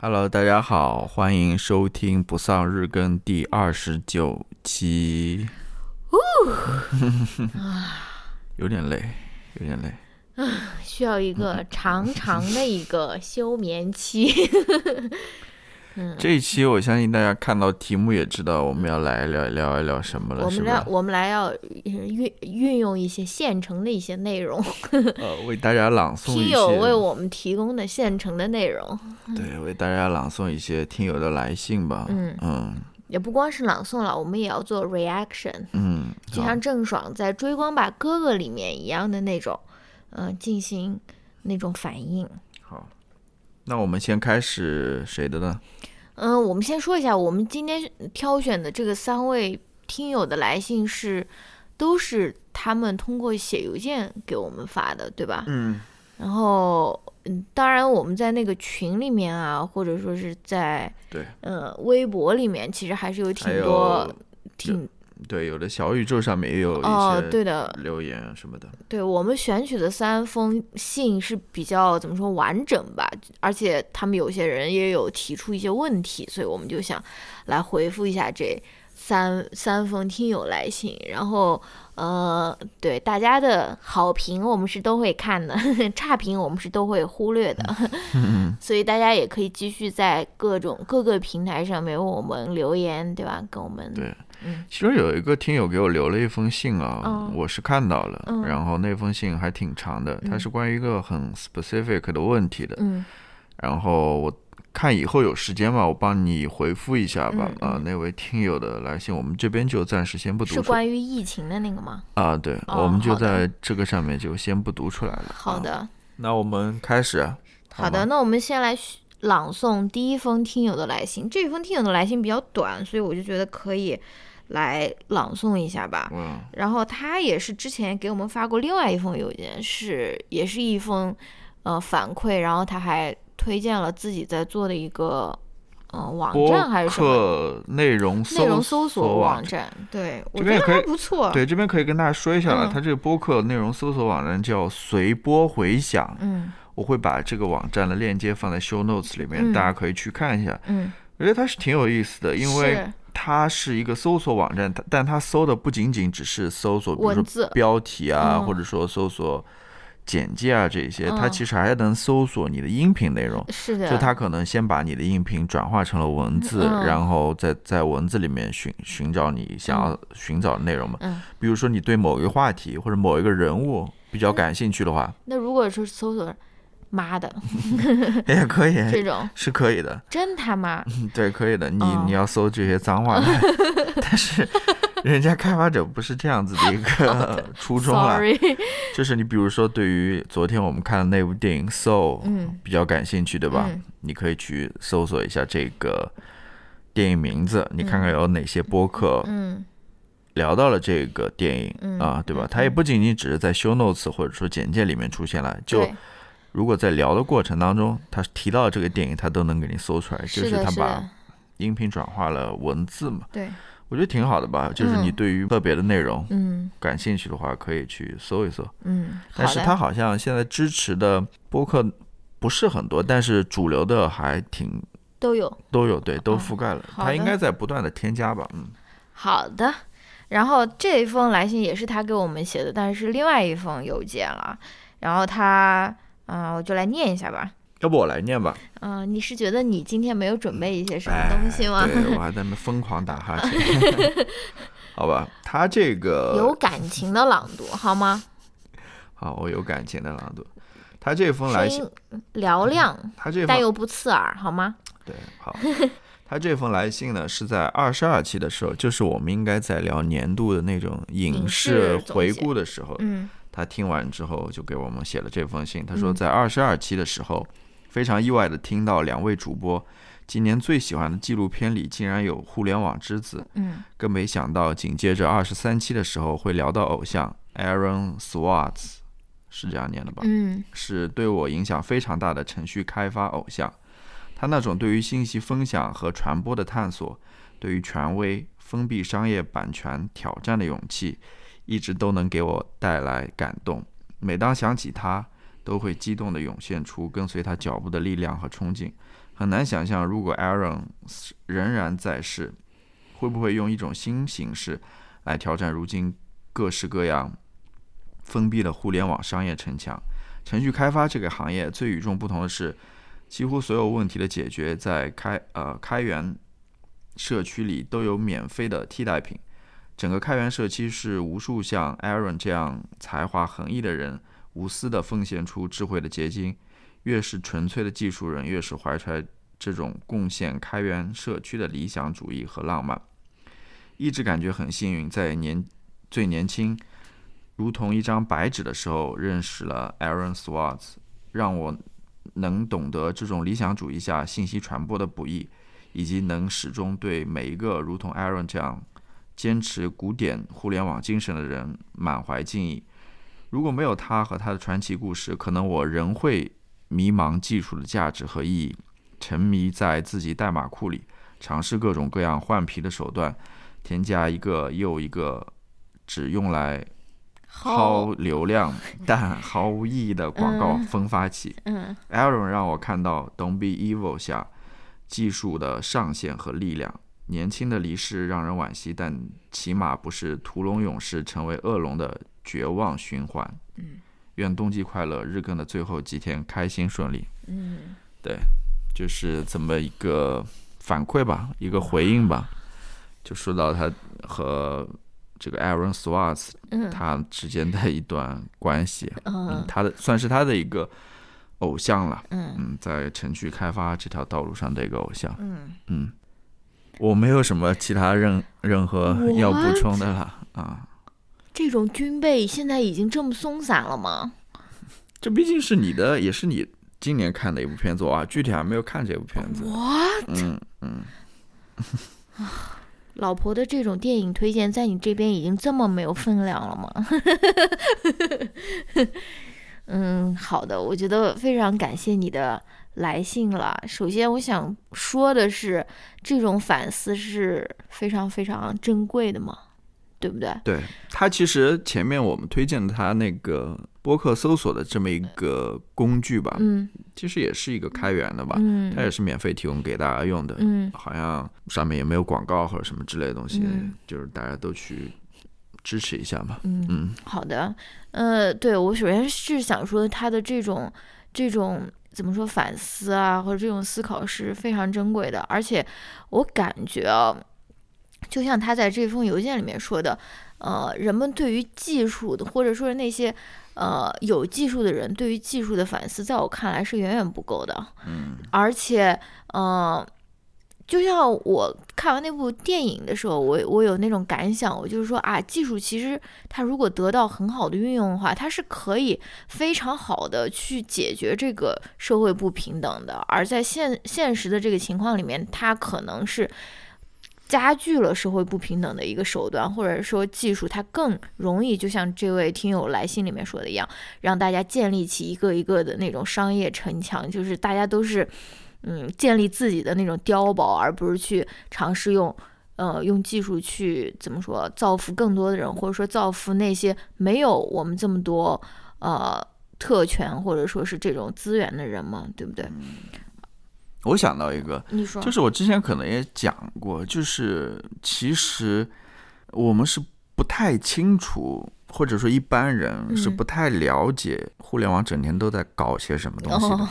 Hello，大家好，欢迎收听不丧日更第二十九期。有点累，有点累。需要一个长长的一个休眠期。这一期我相信大家看到题目也知道我们要来聊聊一聊什么了，我们来？我们来要运运用一些现成的一些内容，呃，为大家朗诵一听友为，我们提供的现成的内容，对，为大家朗诵一些听友的来信吧。嗯嗯也不光是朗诵了，我们也要做 reaction，嗯，就像郑爽在《追光吧哥哥》里面一样的那种，嗯、进行那种反应。好，那我们先开始谁的呢？嗯，我们先说一下，我们今天挑选的这个三位听友的来信是，都是他们通过写邮件给我们发的，对吧？嗯，然后，嗯，当然我们在那个群里面啊，或者说是在对呃微博里面，其实还是有挺多有挺对，有的小宇宙上面也有哦，一些对的，留言啊什么的。对我们选取的三封信是比较怎么说完整吧，而且他们有些人也有提出一些问题，所以我们就想来回复一下这三三封听友来信，然后呃，对大家的好评我们是都会看的，差评我们是都会忽略的，所以大家也可以继续在各种各个平台上面为我们留言，对吧？跟我们对嗯其实有一个听友给我留了一封信啊，嗯我是看到了，嗯然后那封信还挺长的，它嗯是关于一个很 specific 的问题的，嗯。然后我看以后有时间吧，我帮你回复一下吧。嗯啊，那位听友的来信，我们这边就暂时先不读出是关于疫情的那个吗？啊，对，哦我们就在这个上面就先不读出来了。啊，好的。那我们开始啊。好的，那我们先来朗诵第一封听友的来信。这封听友的来信比较短，所以我就觉得可以来朗诵一下吧。嗯然后他也是之前给我们发过另外一封邮件，是也是一封呃反馈，然后他还推荐了自己在做的一个嗯网站还是什么客内容内容搜索索网网站。对，我觉得这边也可以还不错。对，这边可以跟大家说一下了，嗯它这个播客内容搜索网站叫随波回响，嗯我会把这个网站的链接放在 show notes 里面，嗯大家可以去看一下。嗯，我觉得它是挺有意思的，因为它是一个搜索网站，它但它搜的不仅仅只是搜索，比如说文字标题啊，嗯或者说搜索简介啊这些，它嗯其实还能搜索你的音频内容。是的，就它可能先把你的音频转化成了文字，嗯然后再在文字里面寻寻找你想要寻找的内容嘛。嗯，比如说你对某一个话题或者某一个人物比较感兴趣的话，那如果说搜索妈的 也可以，这种，是可以的。真他妈嗯对，可以的。你、哦你要搜这些脏话，但是 人家开发者不是这样子的一个 初衷啦。，sorry，就是你比如说，对于昨天我们看的那部电影《Soul》，嗯。比较感兴趣，对吧？嗯。你可以去搜索一下这个电影名字，你看看有哪些播客嗯。聊到了这个电影、嗯啊，对吧？嗯它也不仅仅只是在 show notes 或者说简介里面出现了，就如果在聊的过程当中，他提到这个电影，他都能给你搜出来，就是，他把，音频转化了文字嘛，对，我觉得挺好的吧。就是你嗯对于特别的内容嗯感兴趣的话，可以去搜一搜。嗯，但是它好像现在支持的播客不是很多，但是主流的还挺都有都有，对，都哦覆盖了。它应该在不断的添加吧，嗯。好的。然后这一封来信也是他给我们写的，但是是另外一封邮件了。然后他，嗯、我就来念一下吧。要不我来念吧？嗯、你是觉得你今天没有准备一些什么东西吗？哎对，我还在那疯狂打哈欠。好吧，他这个有感情的朗读好吗？好，我有感情的朗读。他这封来信，嘹亮，他这封但又不刺耳，好吗？对好，他这封来信呢是在二十二期的时候，就是我们应该在聊年度的那种影影视回顾的时候，嗯他听完之后就给我们写了这封信。他说，嗯在二十二期的时候，非常意外的听到两位主播今年最喜欢的纪录片里竟然有互联网之子，嗯更没想到紧接着二十三期的时候会聊到偶像 Aaron Swartz，是这样念的吧？嗯是对我影响非常大的程序开发偶像。他那种对于信息分享和传播的探索，对于权威、封闭商业版权挑战的勇气，一直都能给我带来感动。每当想起他，都会激动地涌现出跟随他脚步的力量和冲劲。很难想象，如果 Aaron 仍然在世，会不会用一种新形式来挑战如今各式各样封闭的互联网商业城墙？程序开发这个行业最与众不同的是，几乎所有问题的解决在开呃开源社区里都有免费的替代品。整个开源社区是无数像 Aaron 这样才华横溢的人无私的奉献出智慧的结晶。越是纯粹的技术人，越是怀揣这种贡献开源社区的理想主义和浪漫。一直感觉很幸运，在年最年轻。如同一张白纸的时候，认识了 Aaron Swartz，让我能懂得这种理想主义下信息传播的不易，以及能始终对每一个如同 Aaron 这样坚持古典互联网精神的人满怀敬意。如果没有他和他的传奇故事，可能我仍会迷茫技术的价值和意义，沉迷在自己代码库里，尝试各种各样换皮的手段，添加一个又一个只用来。薅流量 但毫无意义的广告分发器。嗯，Aaron 让我看到 Don't Be Evil 下技术的上限和力量。年轻的离世让人惋惜，但起码不是屠龙勇士成为恶龙的绝望循环。嗯，愿冬季快乐，日更的最后几天开心顺利。嗯，对，就是这么一个反馈吧，一个回应吧。就说到他和。这个 Aaron Swartz，他之间的一段关系，嗯，他的算是他的一个偶像了，嗯，在程序开发这条道路上的一个偶像，嗯嗯，我没有什么其他任任何要补充的了啊。这种军备现在已经这么松散了吗？这毕竟是你的，也是你今年看的一部片子啊，具体还没有看这部片子。What？嗯嗯。老婆的这种电影推荐在你这边已经这么没有分量了吗？嗯，好的，我觉得非常感谢你的来信了。首先，我想说的是，这种反思是非常非常珍贵的嘛。对不对？对他其实前面我们推荐的他那个播客搜索的这么一个工具吧，嗯，其实也是一个开源的吧，嗯，它也是免费提供给大家用的，嗯，好像上面也没有广告或者什么之类的东西，就是大家都去支持一下嘛，嗯嗯，好的，呃，对我首先是想说他的这种这种怎么说反思啊，或者这种思考是非常珍贵的，而且我感觉啊。就像他在这封邮件里面说的，呃，人们对于技术的，或者说是那些呃有技术的人对于技术的反思，在我看来是远远不够的。嗯，而且，呃，就像我看完那部电影的时候，我我有那种感想，我就是说啊，技术其实它如果得到很好的运用的话，它是可以非常好的去解决这个社会不平等的。而在现现实的这个情况里面，它可能是。加剧了社会不平等的一个手段，或者说技术，它更容易，就像这位听友来信里面说的一样，让大家建立起一个一个的那种商业城墙，就是大家都是，嗯，建立自己的那种碉堡，而不是去尝试用，呃，用技术去怎么说造福更多的人，或者说造福那些没有我们这么多呃特权或者说是这种资源的人嘛，对不对？我想到一个，你说，就是我之前可能也讲过，就是其实我们是不太清楚，或者说一般人是不太了解互联网整天都在搞些什么东西的。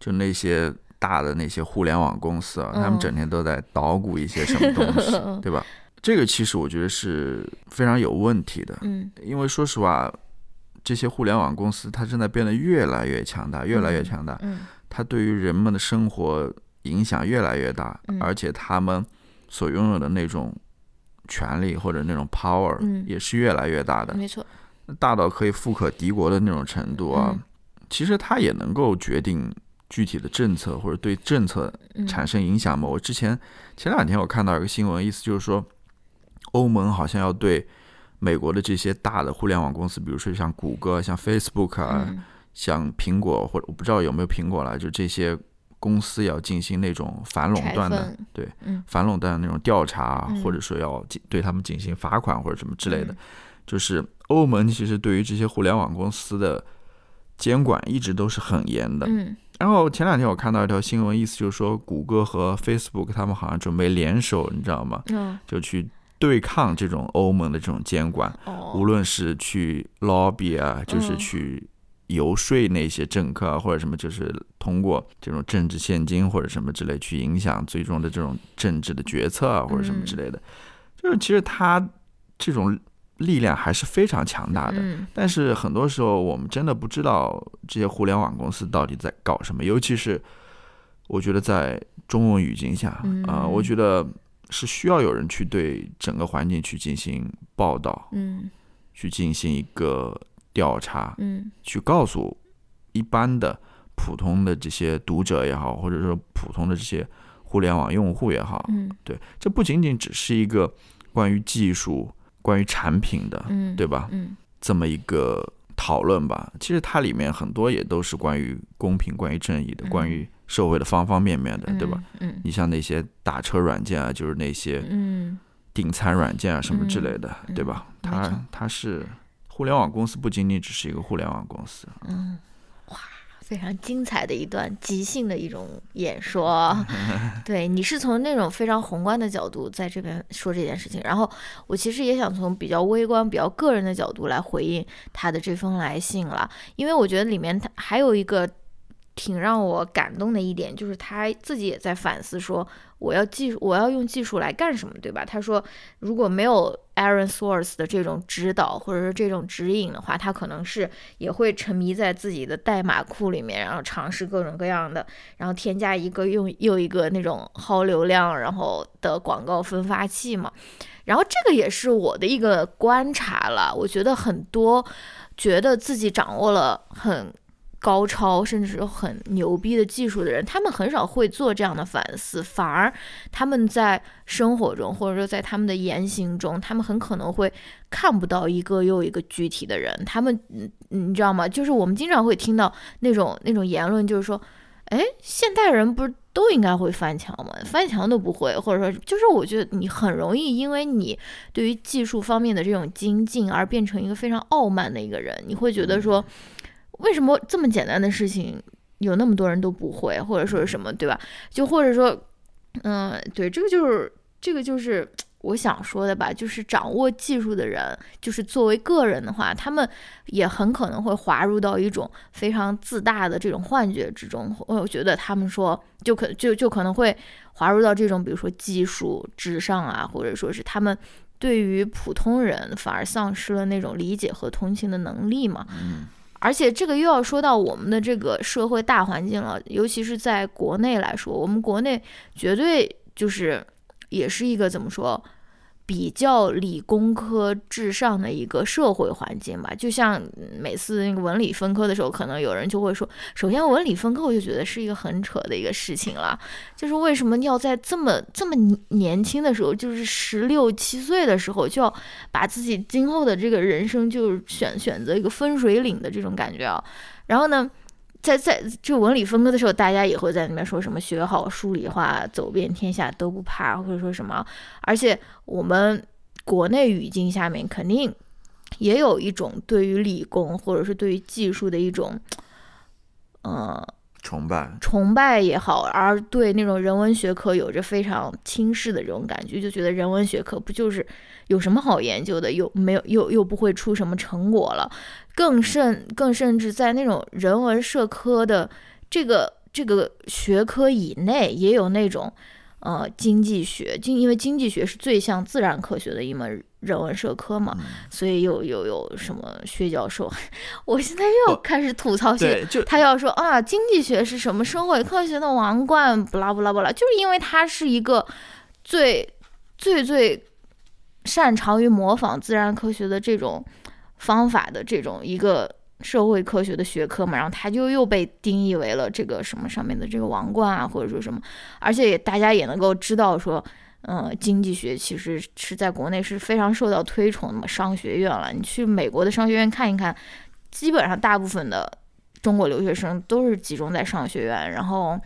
就那些大的那些互联网公司啊，他们整天都在捣鼓一些什么东西，对吧？这个其实我觉得是非常有问题的。嗯，因为说实话，这些互联网公司它正在变得越来越强大，越来越强大。嗯。它对于人们的生活影响越来越大，而且他们所拥有的那种权利或者那种 power 也是越来越大的，没错，大到可以富可敌国的那种程度啊。其实它也能够决定具体的政策或者对政策产生影响嘛。我之前前两天我看到一个新闻，意思就是说，欧盟好像要对美国的这些大的互联网公司，比如说像谷歌、像 Facebook 啊。像苹果或者我不知道有没有苹果了，就这些公司要进行那种反垄断的，对，反垄断的那种调查，或者说要对他们进行罚款或者什么之类的。就是欧盟其实对于这些互联网公司的监管一直都是很严的。嗯然后前两天我看到一条新闻，意思就是说，谷歌和 Facebook 他们好像准备联手，你知道吗？嗯就去对抗这种欧盟的这种监管，哦无论是去 lobby 啊，就是嗯去游说那些政客啊，或者什么，就是通过这种政治现金或者什么之类去影响最终的这种政治的决策啊，或者什么之类的。就是其实他这种力量还是非常强大的。嗯但是很多时候，我们真的不知道这些互联网公司到底在搞什么，尤其是我觉得在中文语境下，啊、嗯我觉得是需要有人去对整个环境去进行报道，嗯去进行一个调查，嗯去告诉一般的普通的这些读者也好，或者说普通的这些互联网用户也好，嗯对，这不仅仅只是一个关于技术、关于产品的，嗯，对吧？嗯这么一个讨论吧。其实它里面很多也都是关于公平、关于正义的，嗯关于社会的方方面面的，对吧？？嗯你像那些打车软件啊，就是那些嗯订餐软件啊什么之类的，嗯对吧？它它是互联网公司，不仅仅只是一个互联网公司。嗯，哇，非常精彩的一段即兴的一种演说。对你是从那种非常宏观的角度在这边说这件事情，然后我其实也想从比较微观、比较个人的角度来回应他的这封来信了，因为我觉得里面他还有一个。挺让我感动的一点就是他自己也在反思说，我要技术，我要用技术来干什么，对吧？他说，如果没有 Aaron Swartz 的这种指导或者是这种指引的话，他可能是也会沉迷在自己的代码库里面，然后尝试各种各样的，然后添加一个又又一个那种耗流量然后的广告分发器嘛。然后这个也是我的一个观察了，我觉得很多觉得自己掌握了很。高超甚至很牛逼的技术的人，他们很少会做这样的反思，反而他们在生活中或者说在他们的言行中，他们很可能会看不到一个又一个具体的人。他们，嗯你知道吗？就是我们经常会听到那种那种言论，就是说，哎，现代人不是都应该会翻墙吗？翻墙都不会，或者说，就是我觉得你很容易因为你对于技术方面的这种精进而变成一个非常傲慢的一个人。你会觉得说，为什么这么简单的事情有那么多人都不会，或者说是什么，对吧？就或者说，嗯，对，这个就是这个就是我想说的吧，就是掌握技术的人，就是作为个人的话，他们也很可能会滑入到一种非常自大的这种幻觉之中。我觉得他们说，就可就就可能会滑入到这种，比如说技术至上啊，或者说是他们对于普通人反而丧失了那种理解和同情的能力嘛。嗯而且这个又要说到我们的这个社会大环境了，尤其是在国内来说，我们国内绝对就是也是一个怎么说，比较理工科至上的一个社会环境吧。就像每次那个文理分科的时候，可能有人就会说，首先文理分科我就觉得是一个很扯的一个事情了，就是为什么要在这么这么年轻的时候，就是十六七岁的时候就要把自己今后的这个人生就选选择一个分水岭的这种感觉啊。然后呢，在在就文理分科的时候，大家也会在那边说什么学好数理化，走遍天下都不怕，或者说什么。而且我们国内语境下面肯定也有一种对于理工或者是对于技术的一种，嗯，崇拜，崇拜也好，而对那种人文学科有着非常轻视的这种感觉，就觉得人文学科不就是有什么好研究的，又没有又又不会出什么成果了，更甚更甚至在那种人文社科的这个这个学科以内，也有那种呃经济学，经因为经济学是最像自然科学的一门人文社科嘛，嗯。所以又又有什么薛教授，我现在又要开始吐槽薛他要说啊，经济学是什么社会科学的王冠，不拉不拉不拉，就是因为他是一个最最最擅长于模仿自然科学的这种方法的这种一个社会科学的学科嘛，然后他就又被定义为了这个什么上面的这个王冠啊，或者说什么，而且也大家也能够知道说。嗯，经济学其实是在国内是非常受到推崇的嘛，商学院了。你去美国的商学院看一看，基本上大部分的中国留学生都是集中在商学院，然后，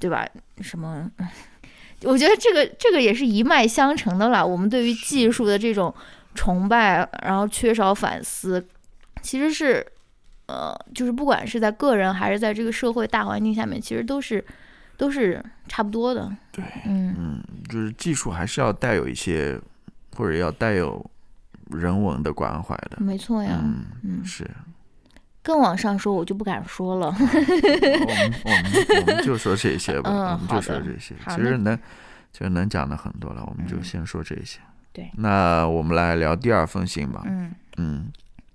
对吧？什么？我觉得这个这个也是一脉相承的了。我们对于技术的这种崇拜，然后缺少反思，其实是呃，就是不管是在个人还是在这个社会大环境下面，其实都是都是差不多的。对，嗯嗯，就是技术还是要带有一些，或者要带有人文的关怀的。没错呀。嗯，嗯，是。更往上说，我就不敢说了。我们我们我们就说这些吧，嗯我们就说这些。其实能，其实能讲的很多了，我们就嗯先说这些。对那我们来聊第二封信吧。嗯，嗯，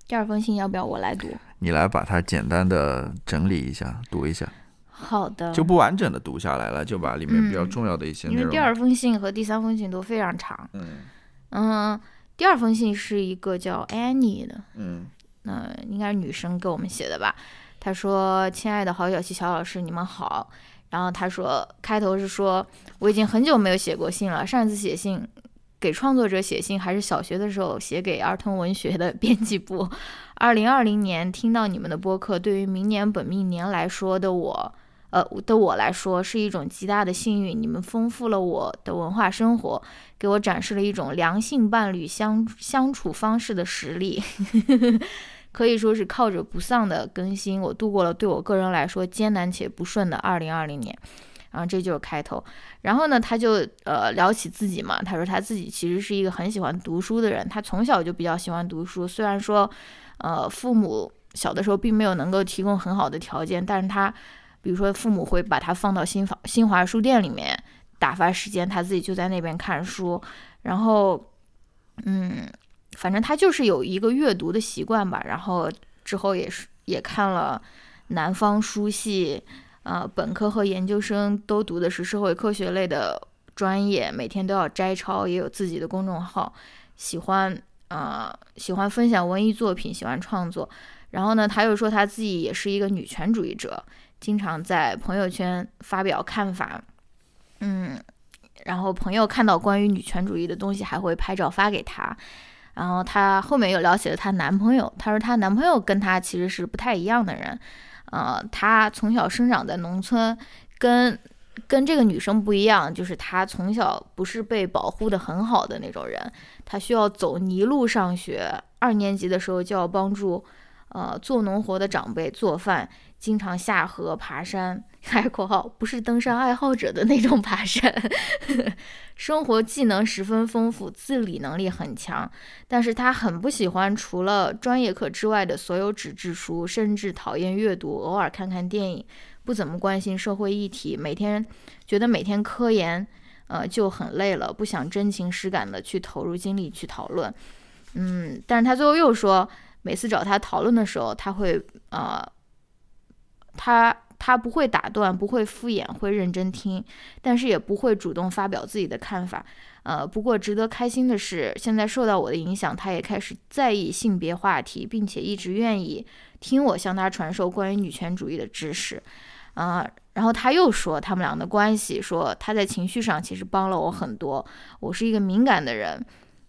第二封信要不要我来读？你来把它简单的整理一下，读一下，好的。就不完整的读下来了，就把里面比较嗯重要的一些内容。因为第二封信和第三封信都非常长。嗯嗯，第二封信是一个叫 Annie 的，嗯那、应该是女生给我们写的吧？她说：“亲爱的郝小七小老师，你们好。”然后她说，开头是说我已经很久没有写过信了，上一次写信给创作者写信还是小学的时候写给儿童文学的编辑部。二零二零年听到你们的播客，对于明年本命年来说的我。呃的我来说是一种极大的幸运，你们丰富了我的文化生活，给我展示了一种良性伴侣相相处方式的实力。可以说是靠着不丧的更新，我度过了对我个人来说艰难且不顺的2020年。然后这就是开头。然后呢，他就呃聊起自己嘛，他说他自己其实是一个很喜欢读书的人，他从小就比较喜欢读书。虽然说呃父母小的时候并没有能够提供很好的条件，但是他比如说父母会把他放到新房新华书店里面打发时间，他自己就在那边看书。然后嗯。反正他就是有一个阅读的习惯吧，然后之后也是也看了南方书系，呃，本科和研究生都读的是社会科学类的专业，每天都要摘抄，也有自己的公众号，喜欢呃喜欢分享文艺作品，喜欢创作。然后呢，他又说他自己也是一个女权主义者，经常在朋友圈发表看法，嗯，然后朋友看到关于女权主义的东西，还会拍照发给她。然后她后面又聊起了她男朋友，她说她男朋友跟她其实是不太一样的人，呃，她从小生长在农村，跟跟这个女生不一样，就是她从小不是被保护的很好的那种人，她需要走泥路上学，二年级的时候就要帮助呃做农活的长辈做饭，经常下河爬山，开括号不是登山爱好者的那种 爬山。生活技能十分丰富，自理能力很强，但是他很不喜欢除了专业课之外的所有纸质书，甚至讨厌阅读，偶尔看看电影，不怎么关心社会议题，每天觉得每天科研，呃就很累了，不想真情实感的去投入精力去讨论。嗯，但是他最后又说，每次找他讨论的时候，他会呃，他。他不会打断，不会敷衍，会认真听，但是也不会主动发表自己的看法。呃，不过值得开心的是，现在受到我的影响，他也开始在意性别话题，并且一直愿意听我向他传授关于女权主义的知识。啊、然后他又说他们俩的关系，说他在情绪上其实帮了我很多。我是一个敏感的人，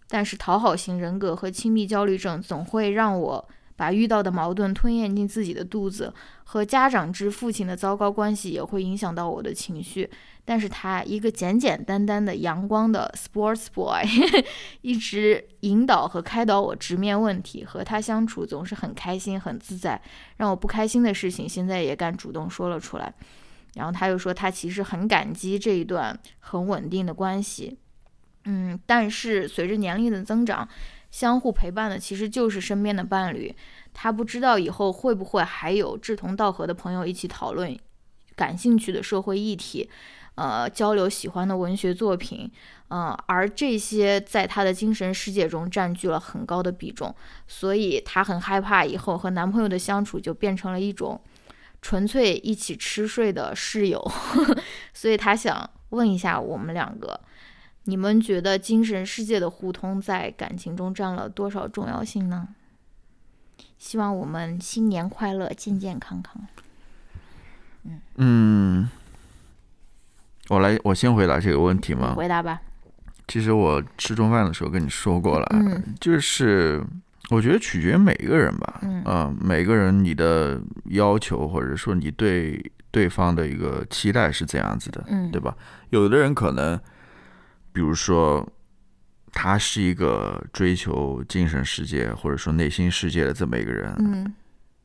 但是讨好型人格和亲密焦虑症总会让我把遇到的矛盾吞咽进自己的肚子。和家长之父亲的糟糕关系也会影响到我的情绪，但是他一个简简单单的阳光的 sports boy，一直引导和开导我直面问题，和他相处总是很开心很自在，让我不开心的事情现在也敢主动说了出来。然后他又说他其实很感激这一段很稳定的关系，嗯，但是随着年龄的增长，相互陪伴的其实就是身边的伴侣。他不知道以后会不会还有志同道合的朋友一起讨论感兴趣的社会议题，呃，交流喜欢的文学作品，嗯、而这些在他的精神世界中占据了很高的比重，所以他很害怕以后和男朋友的相处就变成了一种纯粹一起吃睡的室友，所以他想问一下我们两个，你们觉得精神世界的互通在感情中占了多少重要性呢？希望我们新年快乐，健健康康。嗯，我来，我先回答这个问题嘛。回答吧。其实我吃中饭的时候跟你说过了，嗯就是我觉得取决于每个人吧，嗯呃每个人你的要求或者说你对对方的一个期待是怎样子的，嗯，对吧？有的人可能，比如说，他是一个追求精神世界或者说内心世界的这么一个人，嗯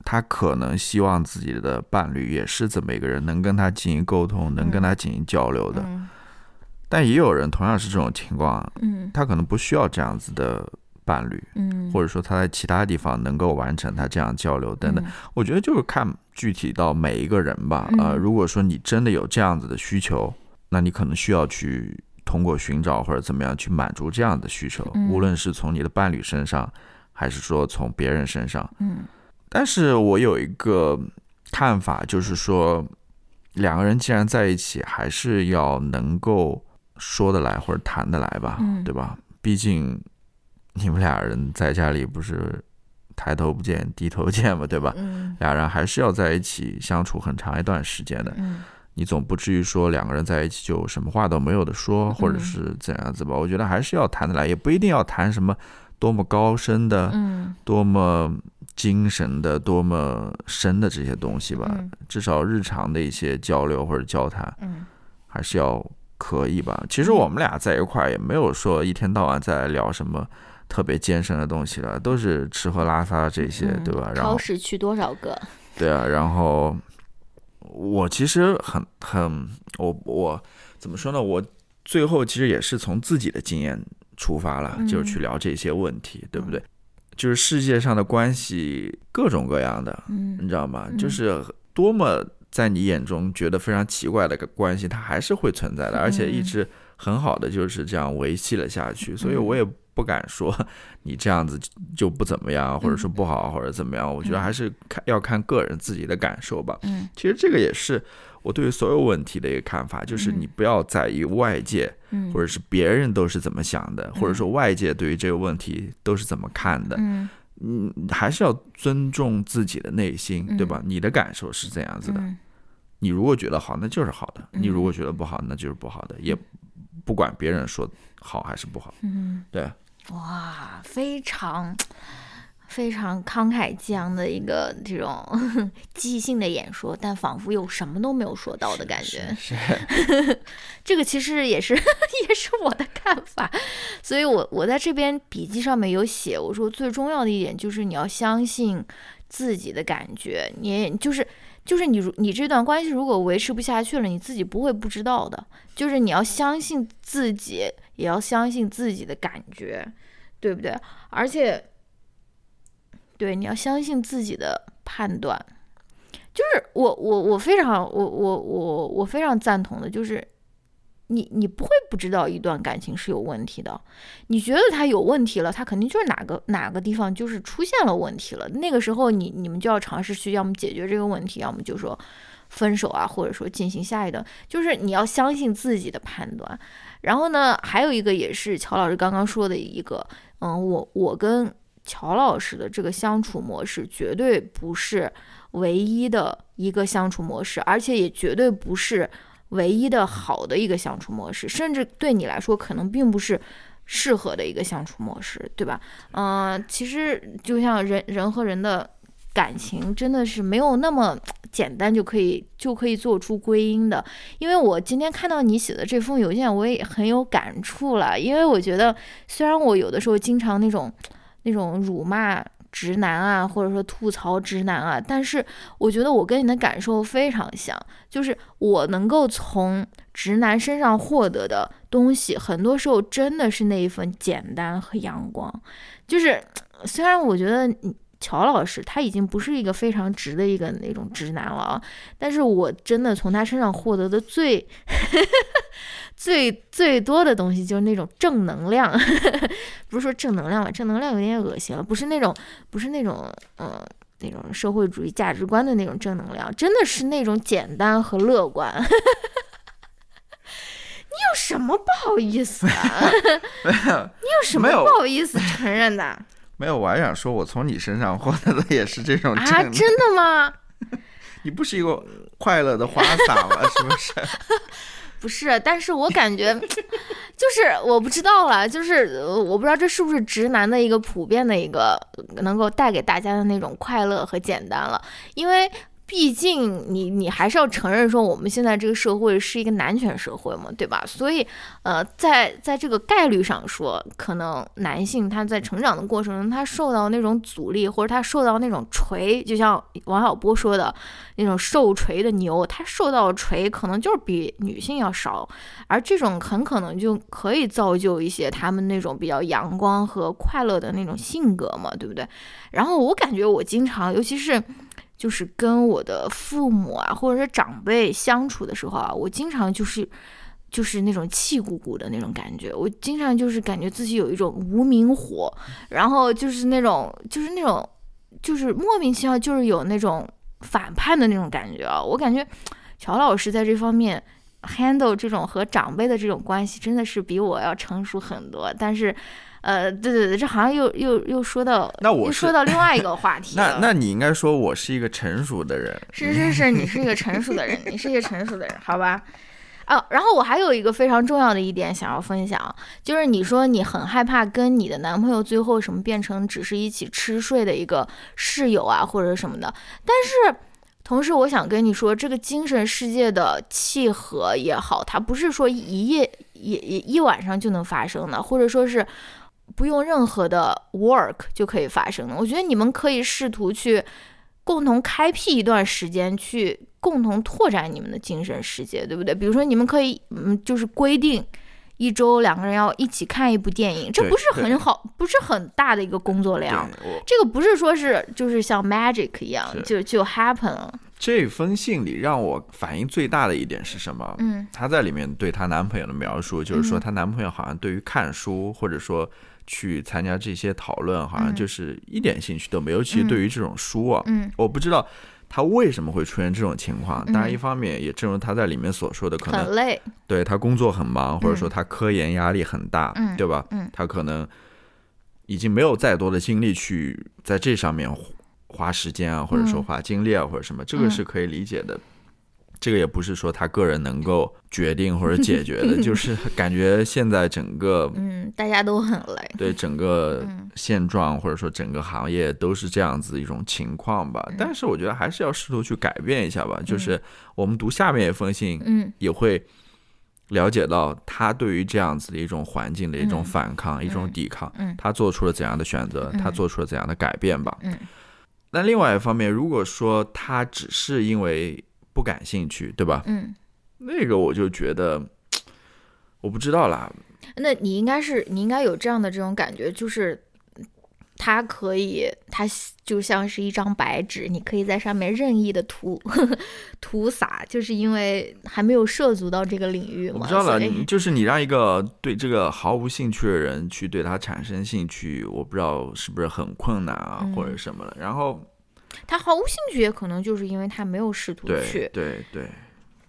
他可能希望自己的伴侣也是这么一个人，能跟他进行沟通，能跟他进行交流的。嗯但也有人同样是这种情况，嗯他可能不需要这样子的伴侣，嗯，或者说他在其他地方能够完成他这样交流等等。我觉得就是看具体到每一个人吧。呃，嗯如果说你真的有这样子的需求，那你可能需要去通过寻找或者怎么样去满足这样的需求，嗯无论是从你的伴侣身上，还是说从别人身上。嗯但是我有一个看法，就是说，两个人既然在一起，还是要能够说得来或者谈得来吧，嗯对吧？毕竟你们俩人在家里不是抬头不见低头见嘛，对吧？嗯俩人还是要在一起相处很长一段时间的。嗯你总不至于说两个人在一起就什么话都没有的说，或者嗯是怎样子吧？我觉得还是要谈得来，也不一定要谈什么多么高深的、嗯多么精神的、多么深的这些东西吧。嗯至少日常的一些交流或者交谈嗯还是要可以吧。其实我们俩在一块儿也没有说一天到晚在聊什么特别艰深的东西了，都是吃喝拉撒这些，嗯对吧？然后超市去多少个？对啊，然后我其实很很我我怎么说呢？我最后其实也是从自己的经验出发了，就是去聊这些问题，对不对？就是世界上的关系各种各样的，嗯你知道吗？嗯就是多么在你眼中觉得非常奇怪的个关系，它还是会存在的，而且一嗯直很好的就是这样维系了下去。所以嗯我也不敢说你这样子就不怎么样，或者说不好，或者怎么样。我觉得还是看要看个人自己的感受吧。嗯其实这个也是我对于所有问题的一个看法，就是你不要在意外界嗯或者是别人都是怎么想的，或者说外界对于这个问题都是怎么看的。嗯嗯，还是要尊重自己的内心，对嗯吧？你的感受是怎样子的？嗯你如果觉得好，那就是好的；你如嗯果觉得不好，那就是不好的。也不管别人说好还是不好，嗯，对，哇，非常非常慷慨激昂的一个这种 即兴的演说，但仿佛又什么都没有说到的感觉。是 这个其实也是也是我的看法，所以我我在这边笔记上面有写，我说最重要的一点就是你要相信自己的感觉，你就是就是你如你这段关系如果维持不下去了，你自己不会不知道的，就是你要相信自己，也要相信自己的感觉，对不对？而且，对，你要相信自己的判断。就是我我我非常我我我我非常赞同的，就是你你不会不知道一段感情是有问题的，你觉得他有问题了，他肯定就是哪个哪个地方就是出现了问题了。那个时候你你们就要尝试去要么解决这个问题，要么就说分手啊，或者说进行下一段，就是你要相信自己的判断。然后呢，还有一个也是乔老师刚刚说的一个，嗯，我我跟乔老师的这个相处模式绝对不是唯一的一个相处模式，而且也绝对不是唯一的好的一个相处模式，甚至对你来说可能并不是适合的一个相处模式，对吧？嗯、其实就像人人和人的感情真的是没有那么简单就可以就可以做出归因的。因为我今天看到你写的这封邮件，我也很有感触了。因为我觉得，虽然我有的时候经常那种那种辱骂直男啊，或者说吐槽直男啊，但是我觉得我跟你的感受非常像，就是我能够从直男身上获得的东西，很多时候真的是那一份简单和阳光。就是虽然我觉得。乔老师他已经不是一个非常直的一个那种直男了啊，但是我真的从他身上获得的最最最多的东西就是那种正能量，不是说正能量吧，正能量有点恶心了，不是那种不是那种嗯、呃、那种社会主义价值观的那种正能量，真的是那种简单和乐观。你有什么不好意思啊？没有你有什么不好意思承认的没有，我还想说，我从你身上获得的也是这种啊？真的吗？你不是一个快乐的花洒吗？是不是？不是，但是我感觉就是我不知道了，就是我不知道这是不是直男的一个普遍的一个能够带给大家的那种快乐和简单了，因为毕竟你你还是要承认说我们现在这个社会是一个男权社会嘛，对吧？所以呃，在在这个概率上说，可能男性他在成长的过程中，他受到那种阻力，或者他受到那种锤，就像王小波说的那种受锤的牛，他受到锤可能就是比女性要少，而这种很可能就可以造就一些他们那种比较阳光和快乐的那种性格嘛，对不对？然后我感觉我经常，尤其是。就是跟我的父母啊，或者是长辈相处的时候啊，我经常就是就是那种气鼓鼓的那种感觉。我经常就是感觉自己有一种无名火，然后就是那种就是那种就是莫名其妙就是有那种反叛的那种感觉啊。我感觉乔老师在这方面 handle 这种和长辈的这种关系真的是比我要成熟很多，但是。呃，对对对，这好像又又又说到，那我说到另外一个话题。那那你应该说我是一个成熟的人。是是是，你是一个成熟的人，你是一个成熟的人，好吧？哦，然后我还有一个非常重要的一点想要分享，就是你说你很害怕跟你的男朋友最后什么变成只是一起吃睡的一个室友啊，或者什么的。但是同时，我想跟你说，这个精神世界的契合也好，它不是说一夜一一晚上就能发生的，或者说是。不用任何的 work 就可以发生的。我觉得你们可以试图去共同开辟一段时间，去共同拓展你们的精神世界，对不对？比如说，你们可以嗯，就是规定一周两个人要一起看一部电影，这不是很好，不是很大的一个工作量。这个不是说是就是像 magic 一样就就 happen 了。这封信里让我反应最大的一点是什么？嗯，她在里面对她男朋友的描述，就是说她男朋友好像对于看书或者说。去参加这些讨论，好像就是一点兴趣都没有。其实对于这种书啊，我不知道他为什么会出现这种情况。当然，一方面也正如他在里面所说的，可能很累，对他工作很忙，或者说他科研压力很大，对吧？他可能已经没有再多的精力去在这上面花时间啊，或者说花精力啊，或者什么，这个是可以理解的。这个也不是说他个人能够决定或者解决的，就是感觉现在整个嗯，大家都很累，对整个现状或者说整个行业都是这样子一种情况吧。但是我觉得还是要试图去改变一下吧。就是我们读下面一封信，嗯，也会了解到他对于这样子的一种环境的一种反抗、一种抵抗，嗯，他做出了怎样的选择，他做出了怎样的改变吧。嗯，那另外一方面，如果说他只是因为不感兴趣，对吧？嗯，那个我就觉得，我不知道啦。那你应该是，你应该有这样的这种感觉，就是它可以，它就像是一张白纸，你可以在上面任意的涂 涂洒，就是因为还没有涉足到这个领域嘛。我知道了，就是你让一个对这个毫无兴趣的人去对他产生兴趣，我不知道是不是很困难啊，或者什么的。然后。他毫无兴趣，也可能就是因为他没有试图去对对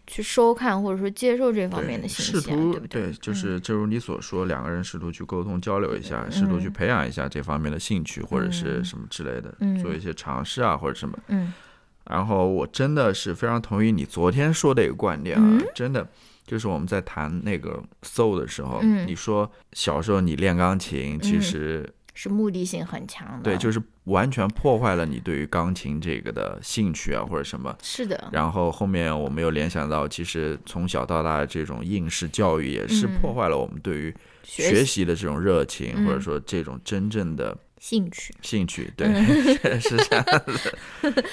去收看或者说接受这方面的信息，对不对？对，就是正如你所说，两个人试图去沟通交流一下，试图去培养一下这方面的兴趣或者是什么之类的，做一些尝试啊或者什么。嗯。然后我真的是非常同意你昨天说的一个观点啊，真的就是我们在谈那个 soul 的时候，你说小时候你练钢琴其实。是目的性很强的，对，就是完全破坏了你对于钢琴这个的兴趣啊，或者什么。是的。然后后面我们又联想到，其实从小到大的这种应试教育也是破坏了我们对于学习的这种热情，或者说这种真正的兴趣。兴趣，对，是这样子，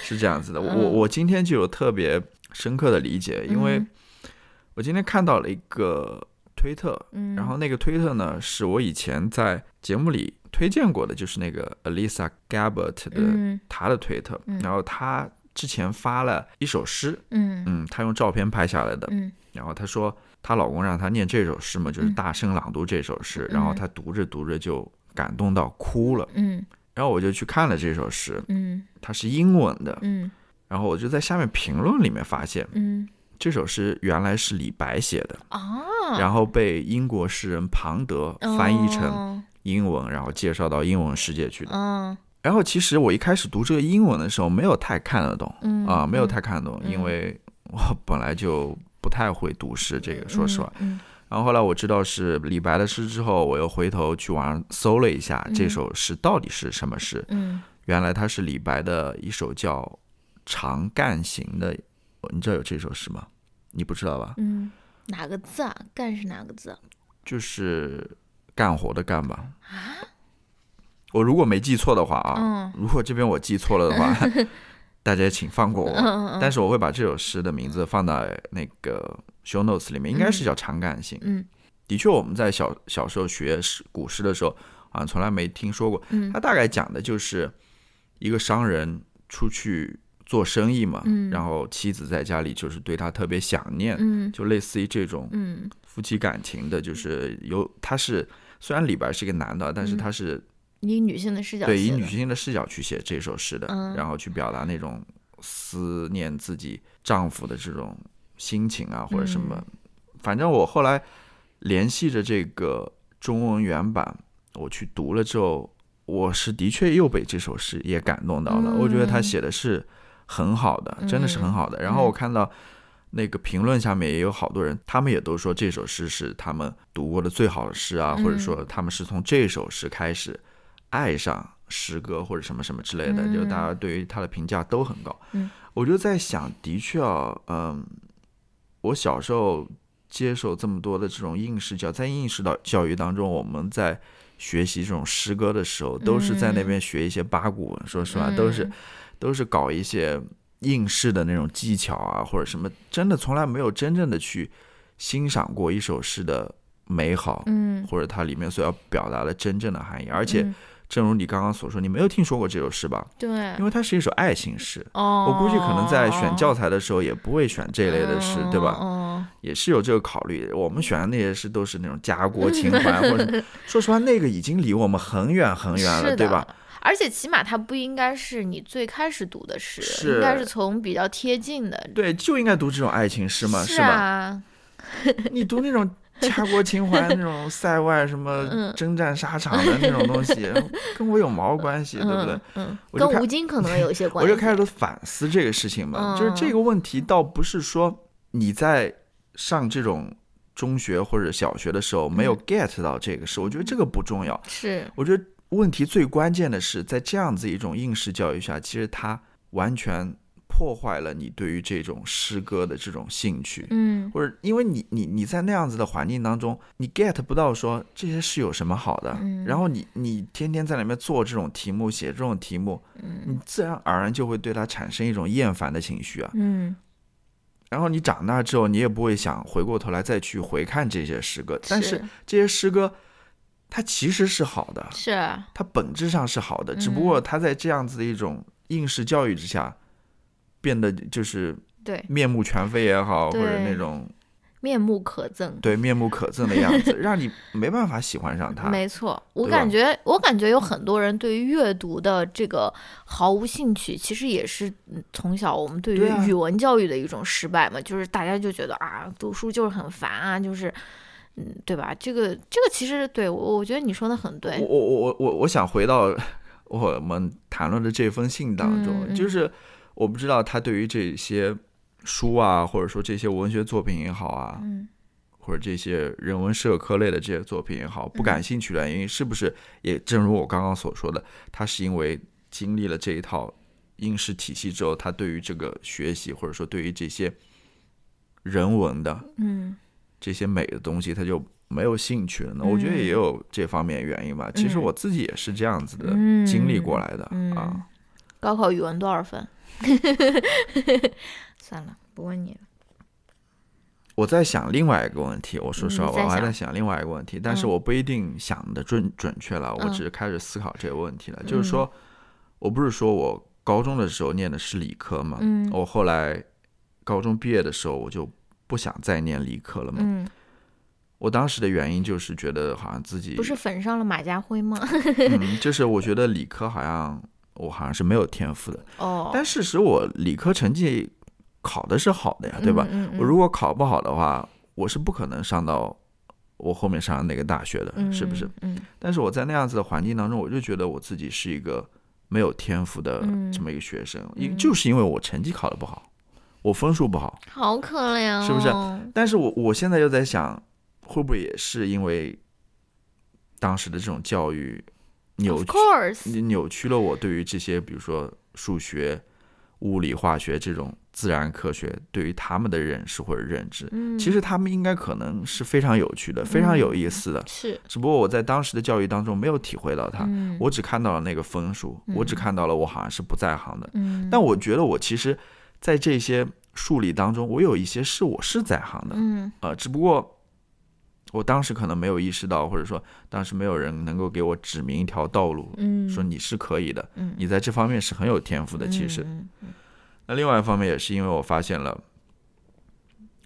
是这样子的。我我今天就有特别深刻的理解，因为我今天看到了一个推特，然后那个推特呢，是我以前在节目里。推荐过的就是那个 Alisa Gabbert 的他的推特，然后他之前发了一首诗，嗯。嗯，他用照片拍下来的，嗯，然后他说她老公让她念这首诗嘛，就是大声朗读这首诗，然后她读着读着就感动到哭了，嗯，然后我就去看了这首诗，嗯，它是英文的，嗯，然后我就在下面评论里面发现，嗯，这首诗原来是李白写的啊，然后被英国诗人庞德翻译成。英文，然后介绍到英文世界去的。嗯，然后其实我一开始读这个英文的时候，没有太看得懂。嗯啊，没有太看得懂，因为我本来就不太会读诗，这个说实话。嗯。然后后来我知道是李白的诗之后，我又回头去网上搜了一下这首诗到底是什么诗。嗯。原来它是李白的一首叫《长干行的，你知道有这首诗吗？你不知道吧？嗯，哪个字啊？干是哪个字？就是干活的干吧。啊？我如果没记错的话啊，如果这边我记错了的话，大家请放过我。但是我会把这首诗的名字放在那个 show notes 里面，应该是叫长干行。嗯，的确，我们在小小时候学诗古诗的时候，好像从来没听说过。嗯，他大概讲的就是一个商人出去。做生意嘛，然后妻子在家里就是对他特别想念，就类似于这种夫妻感情的，就是有他是虽然李白是一个男的，但是他是以女性的视角对以女性的视角去写这首诗的，然后去表达那种思念自己丈夫的这种心情啊或者什么，反正我后来联系着这个中文原版，我去读了之后，我是的确又被这首诗也感动到了，我觉得他写的是。很好的，真的是很好的。然后我看到那个评论下面也有好多人，他们也都说这首诗是他们读过的最好的诗啊，或者说他们是从这首诗开始爱上诗歌或者什么什么之类的，就大家对于他的评价都很高。我就在想，的确啊，嗯，我小时候接受这么多的这种应试教，在应试的教育当中，我们在学习这种诗歌的时候，都是在那边学一些八股文，说实话都是。都是搞一些应试的那种技巧啊，或者什么，真的从来没有真正的去欣赏过一首诗的美好，嗯，或者它里面所要表达的真正的含义。而且，正如你刚刚所说，你没有听说过这首诗吧？对，因为它是一首爱情诗。哦，我估计可能在选教材的时候也不会选这类的诗，对吧？哦，也是有这个考虑。我们选的那些诗都是那种家国情 怀，或者说实话，那个已经离我们很远很远了，对吧？而且起码它不应该是你最开始读的诗，应该是从比较贴近的。对，就应该读这种爱情诗嘛，是吧？你读那种 家国情怀、那种塞外什么征战沙场的那种东西，跟我有毛关系，对不对？嗯，跟吴京可能有一些关系。我就开始反思这个事情嘛，就是这个问题倒不是说你在上这种中学或者小学的时候没有 get 到这个事，我觉得这个不重要。是，我觉得。问题最关键的是，在这样子一种应试教育下，其实他完全破坏了你对于这种诗歌的这种兴趣。嗯，或者因为你你你在那样子的环境当中，你 get 不到说这些诗有什么好的，然后你你天天在里面做这种题目，写这种题目，嗯你自然而然就会对它产生一种厌烦的情绪啊。嗯，然后你长大之后，你也不会想回过头来再去回看这些诗歌，但是这些诗歌。它其实是好的，是它本质上是好的，只不过它在这样子的一种应试教育之下，变得就是对面目全非也好，或者那种面目可憎，对面目可憎的样子，让你没办法喜欢上他。没错，我感觉我感觉有很多人对于阅读的这个毫无兴趣，其实也是从小我们对于语文教育的一种失败嘛，就是大家就觉得啊，读书就是很烦啊，就是。嗯，对吧？这个这个其实对我，我觉得你说的很对。我我我我我想回到 我们谈论的这封信当中，就是我不知道他对于这些书啊，或者说这些文学作品也好啊，或者这些人文社科类的这些作品也好，不感兴趣的原因是不是也正如我刚刚所说的，他是因为经历了这一套应试体系之后，他对于这个学习或者说对于这些人文的，嗯。这些美的东西，他就没有兴趣了呢。我觉得也有这方面原因吧。其实我自己也是这样子的经历过来的啊。高考语文多少分？算了，不问你了。我在想另外一个问题。我说实话，我还在想另外一个问题，但是我不一定想的准准确了。我只是开始思考这个问题了。就是说，我不是说我高中的时候念的是理科嘛？嗯。我后来高中毕业的时候，我就。不想再念理科了嘛？嗯，我当时的原因就是觉得好像自己不是粉上了马家辉吗？嗯，就是我觉得理科好像我好像是没有天赋的哦。但事实我理科成绩考的是好的呀，对吧？我如果考不好的话，我是不可能上到我后面上那个大学的，是不是？嗯。但是我在那样子的环境当中，我就觉得我自己是一个没有天赋的这么一个学生，因就是因为我成绩考的不好。我分数不好，好可怜，是不是？但是我我现在又在想，会不会也是因为当时的这种教育扭曲，扭曲了我对于这些，比如说数学、物理、化学这种自然科学对于他们的认识或者认知。嗯，其实他们应该可能是非常有趣的，非常有意思的。是，只不过我在当时的教育当中没有体会到它，嗯我只看到了那个分数，我只看到了我好像是不在行的。嗯，但我觉得我其实，在这些数理当中，我有一些是我是在行的，嗯呃，只不过我当时可能没有意识到，或者说当时没有人能够给我指明一条道路，嗯，说你是可以的，嗯。你在这方面是很有天赋的。其实，嗯那另外一方面也是因为我发现了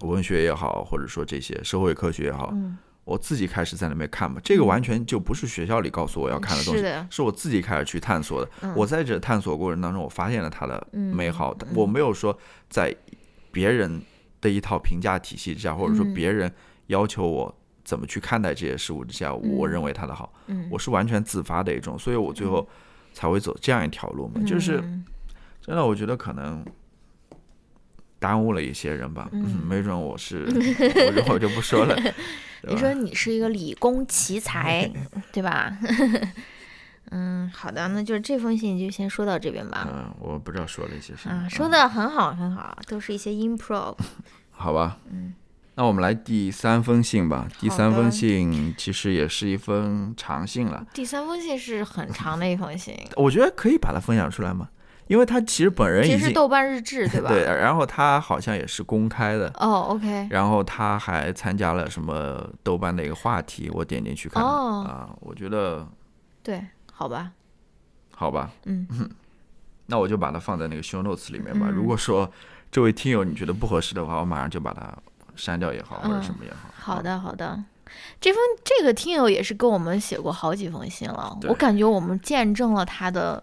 文学也好，或者说这些社会科学也好，嗯。我自己开始在那边看嘛，这个完全就不是学校里告诉我要看的东西，是，是我自己开始去探索的。嗯。我在这探索过程当中，我发现了它的嗯美好。嗯。我没有说在别人的一套评价体系之下，或者说嗯。别人要求我怎么去看待这些事物之下，我认为它的好，嗯，我是完全自发的一种，所以我最后才会走这样一条路嘛。就是嗯真的，我觉得可能。耽误了一些人吧，嗯没准我是，我这我就不说了。你说你是一个理工奇才，对吧？嗯，好的，那就是这封信就先说到这边吧。嗯，我不知道说了一些什么。啊，说嗯的很好，很好，都是一些 improv。好吧，嗯，那我们来第三封信吧。第三封信其实也是一封长信了，第三封信是很长的一封信，我觉得可以把它分享出来吗？因为他其实本人已经豆瓣日志，对吧？对，然后他好像也是公开的，哦，OK，然后他还参加了什么豆瓣的一个话题，我点进去看。啊，我觉得对，好吧，好吧，嗯。那我就把它放在那个 show notes 里面吧。嗯。如果说这位听友你觉得不合适的话，我马上就把它删掉也好，或者嗯什么也好。好的，好的。这封这个听友也是跟我们写过好几封信了，我感觉我们见证了他的，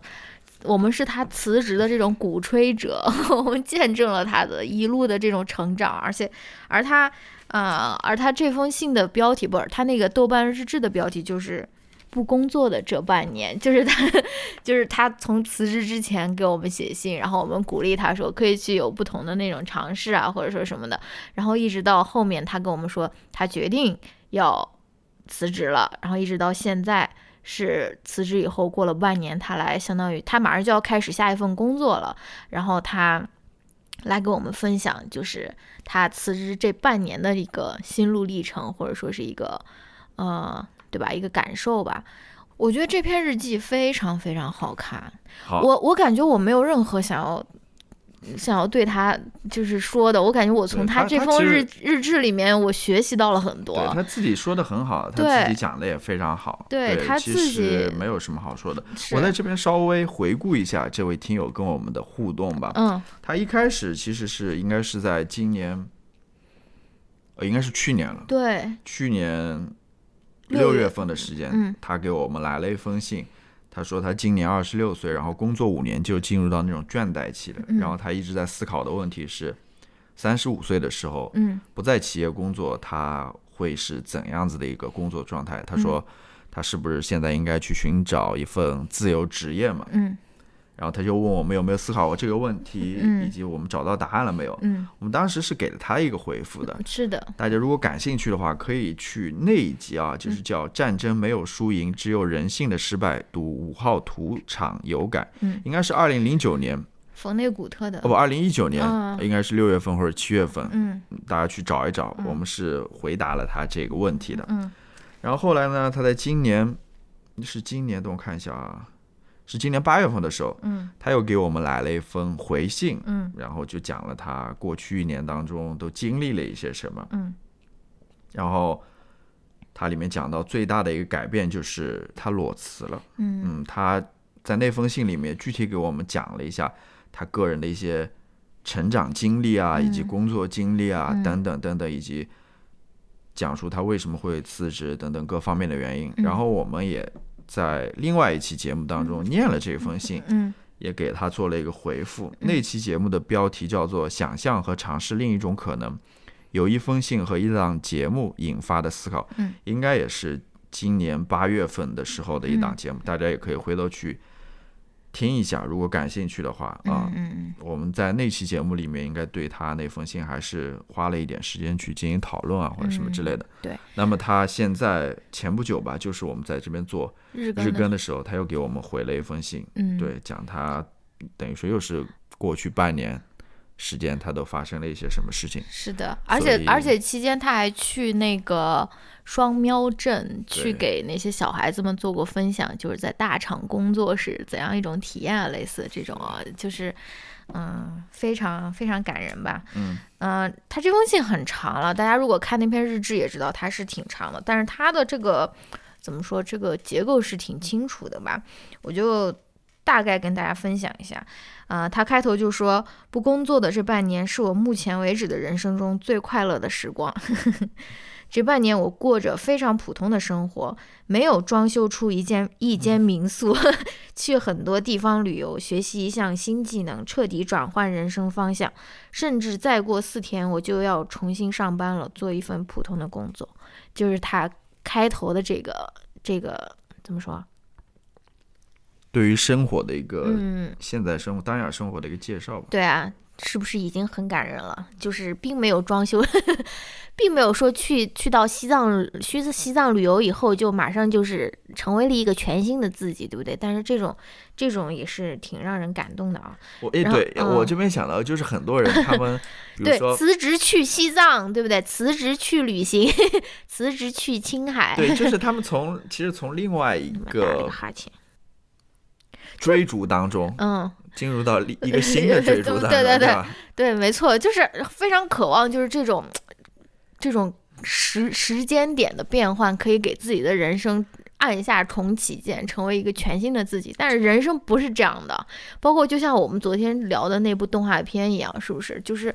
我们是他辞职的这种鼓吹者，我们见证了他的一路的这种成长，而且而他啊、而他这封信的标题不是他那个豆瓣日志的标题就是。不工作的这半年，就是他，就是他从辞职之前给我们写信，然后我们鼓励他说可以去有不同的那种尝试啊，或者说什么的，然后一直到后面他跟我们说他决定要辞职了，然后一直到现在是辞职以后过了半年，他来相当于他马上就要开始下一份工作了，然后他来跟我们分享，就是他辞职这半年的一个心路历程，或者说是一个呃，对吧，一个感受吧。我觉得这篇日记非常非常好看，好，我我感觉我没有任何想要想要对他就是说的，我感觉我从他这封日日志里面我学习到了很多。对他自己说的很好，他自己讲的也非常好。对他自实己没有什么好说的。我在这边稍微回顾一下这位听友跟我们的互动吧。嗯他一开始其实是应该是在今年，呃，应该是去年了。对，去年六月份的时间，嗯他给我们来了一封信。他说他今年二十六岁，然后工作五年就进入到那种倦怠期了。嗯然后他一直在思考的问题是，三十五岁的时候，嗯不在企业工作，他会是怎样子的一个工作状态？他说，他是不是现在应该去寻找一份自由职业嘛？嗯然后他就问我们有没有思考过这个问题，嗯。以及我们找到答案了没有？嗯，我们当时是给了他一个回复的。是的，大家如果感兴趣的话，可以去那一集啊，就是叫《战争没有输赢，只有人性的失败》，读五号土场有感，嗯。应该是二零零九年，冯内古特的。哦不，，二零一九年，嗯。应该是六月份或者七月份，嗯。大家去找一找，我们是回答了他这个问题的。嗯。然后后来呢，他在今年是今年，等我看一下啊，是今年八月份的时候，嗯。他又给我们来了一封回信，嗯。然后就讲了他过去一年当中都经历了一些什么。嗯。然后他里面讲到最大的一个改变就是他裸辞了。嗯。嗯，他在那封信里面具体给我们讲了一下他个人的一些成长经历啊，以及嗯工作经历啊，嗯。等等等等，以及讲述他为什么会辞职等等各方面的原因。嗯。然后我们也在另外一期节目当中念了这封信，嗯。也给他做了一个回复。那期节目的标题叫做“想象和尝试另一种可能”，有一封信和一档节目引发的思考，嗯。应该也是今年八月份的时候的一档节目，大家也可以回头去听一下，如果感兴趣的话啊。嗯嗯我们在那期节目里面，应该对他那封信还是花了一点时间去进行讨论啊，或者什么之类的。对。那么他现在前不久吧，就是我们在这边做日更的日更的时候，他又给我们回了一封信，嗯对，讲他等于说又是过去半年时间他都发生了一些什么事情。是的，而且而且期间他还去那个双喵镇去给那些小孩子们做过分享，就是在大厂工作是怎样一种体验啊，类似这种啊，就是嗯，非常非常感人吧。嗯嗯、他这封信很长了，大家如果看那篇日志也知道它是挺长的，但是他的这个怎么说，这个结构是挺清楚的吧？我就大概跟大家分享一下。啊、他开头就说，不工作的这半年是我目前为止的人生中最快乐的时光。这半年我过着非常普通的生活，没有装修出一间一间民宿，去很多地方旅游，学习一项新技能，彻底转换人生方向。甚至再过四天我就要重新上班了，做一份普通的工作。就是他开头的这个这个怎么说？对于生活的一个、嗯，现在生活当下生活的一个介绍吧。对啊，是不是已经很感人了？就是并没有装修，并没有说去去到西藏去西藏旅游以后就马上就是成为了一个全新的自己，对不对？但是这种这种也是挺让人感动的啊。我诶，对、嗯我这边想到就是很多人他们，对，辞职去西藏，对不对？辞职去旅行，辞职去青海。对，就是 他们从其实从另外一个个哈欠。追逐当中嗯，进入到一一个新的追逐当中，对对对？对，没错，就是非常渴望，就是这种这种时时间点的变换，可以给自己的人生按下重启键，成为一个全新的自己。但是人生不是这样的，包括就像我们昨天聊的那部动画片一样，是不是？就是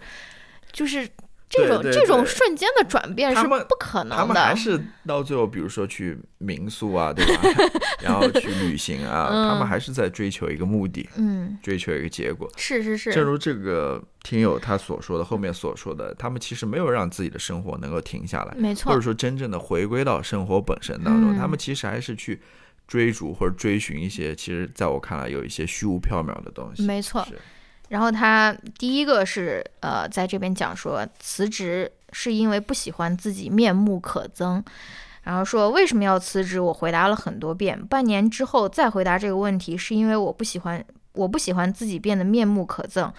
就是这种这种瞬间的转变是不可能的。们还是到最后，比如说去民宿啊，对吧？然后去旅行啊，嗯他们还是在追求一个目的，嗯，追求一个结果。是是是，正如这个听友他所说的，后面所说的，他们其实没有让自己的生活能够停下来，没错或者，说真正的回归到生活本身当中，嗯他们其实还是去追逐或者追寻一些，其实在我看来有一些虚无缥缈的东西。没错。然后他第一个是呃，在这边讲说辞职是因为不喜欢自己面目可憎，然后说为什么要辞职？我回答了很多遍，半年之后再回答这个问题，是因为我不喜欢我不喜欢自己变得面目可憎。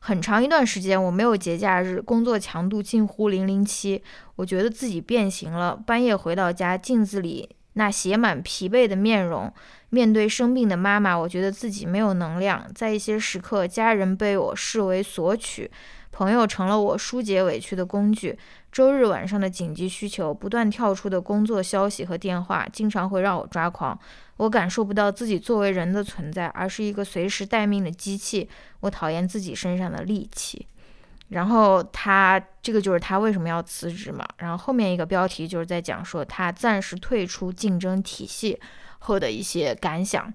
很长一段时间我没有节假日，工作强度近乎零零七，我觉得自己变形了。半夜回到家，镜子里那写满疲惫的面容，面对生病的妈妈，我觉得自己没有能量。在一些时刻，家人被我视为索取，朋友成了我疏解委屈的工具。周日晚上的紧急需求，不断跳出的工作消息和电话，经常会让我抓狂。我感受不到自己作为人的存在，而是一个随时待命的机器。我讨厌自己身上的戾气。然后他这个就是他为什么要辞职嘛。然后后面一个标题就是在讲说他暂时退出竞争体系后的一些感想。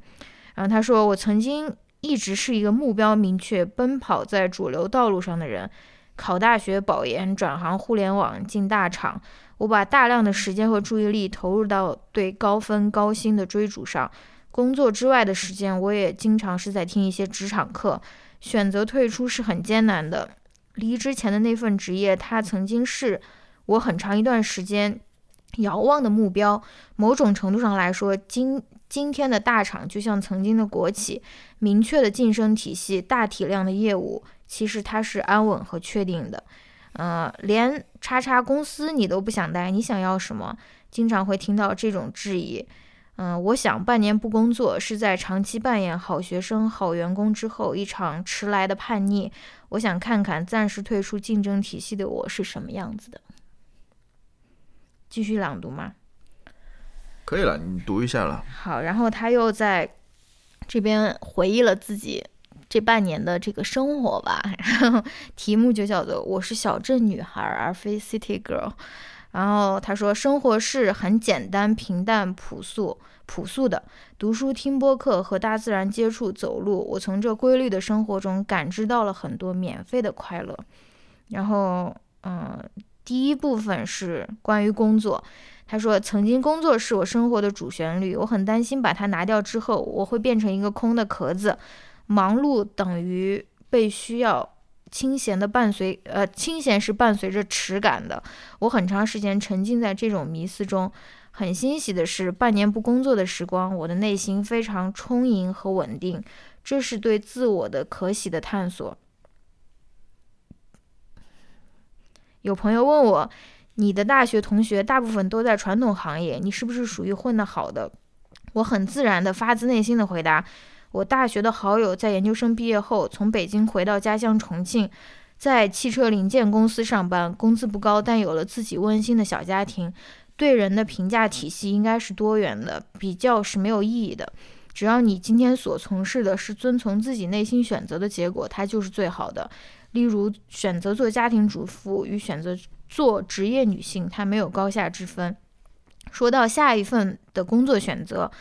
然后他说：“我曾经一直是一个目标明确、奔跑在主流道路上的人，考大学、保研、转行互联网、进大厂。我把大量的时间和注意力投入到对高分高薪的追逐上。工作之外的时间，我也经常是在听一些职场课。选择退出是很艰难的。离职前的那份职业，它曾经是我很长一段时间遥望的目标。某种程度上来说，今今天的大厂就像曾经的国企，明确的晋升体系，大体量的业务，其实它是安稳和确定的。呃，连叉叉公司你都不想待，你想要什么？经常会听到这种质疑。嗯、我想半年不工作是在长期扮演好学生、好员工之后一场迟来的叛逆。我想看看暂时退出竞争体系的我是什么样子的。继续朗读吗？可以了，你读一下了。好，然后他又在这边回忆了自己这半年的这个生活吧，然后题目就叫做“我是小镇女孩而非 City Girl”。然后他说，生活是很简单、平淡、朴素、朴素的。读书、听播客和大自然接触、走路，我从这规律的生活中感知到了很多免费的快乐。然后，嗯，第一部分是关于工作。他说：“曾经工作是我生活的主旋律，我很担心把它拿掉之后，我会变成一个空的壳子。忙碌等于被需要，清闲的伴随，呃，清闲是伴随着耻感的。我很长时间沉浸在这种迷思中。很欣喜的是，半年不工作的时光，我的内心非常充盈和稳定。这是对自我的可喜的探索。有朋友问我，你的大学同学大部分都在传统行业，你是不是属于混得好的？我很自然的、发自内心的回答：我大学的好友在研究生毕业后，从北京回到家乡重庆，在汽车零件公司上班，工资不高，但有了自己温馨的小家庭。对人的评价体系应该是多元的，比较是没有意义的。只要你今天所从事的是遵从自己内心选择的结果，它就是最好的。例如，选择做家庭主妇与选择做职业女性，它没有高下之分。说到下一份的工作选择，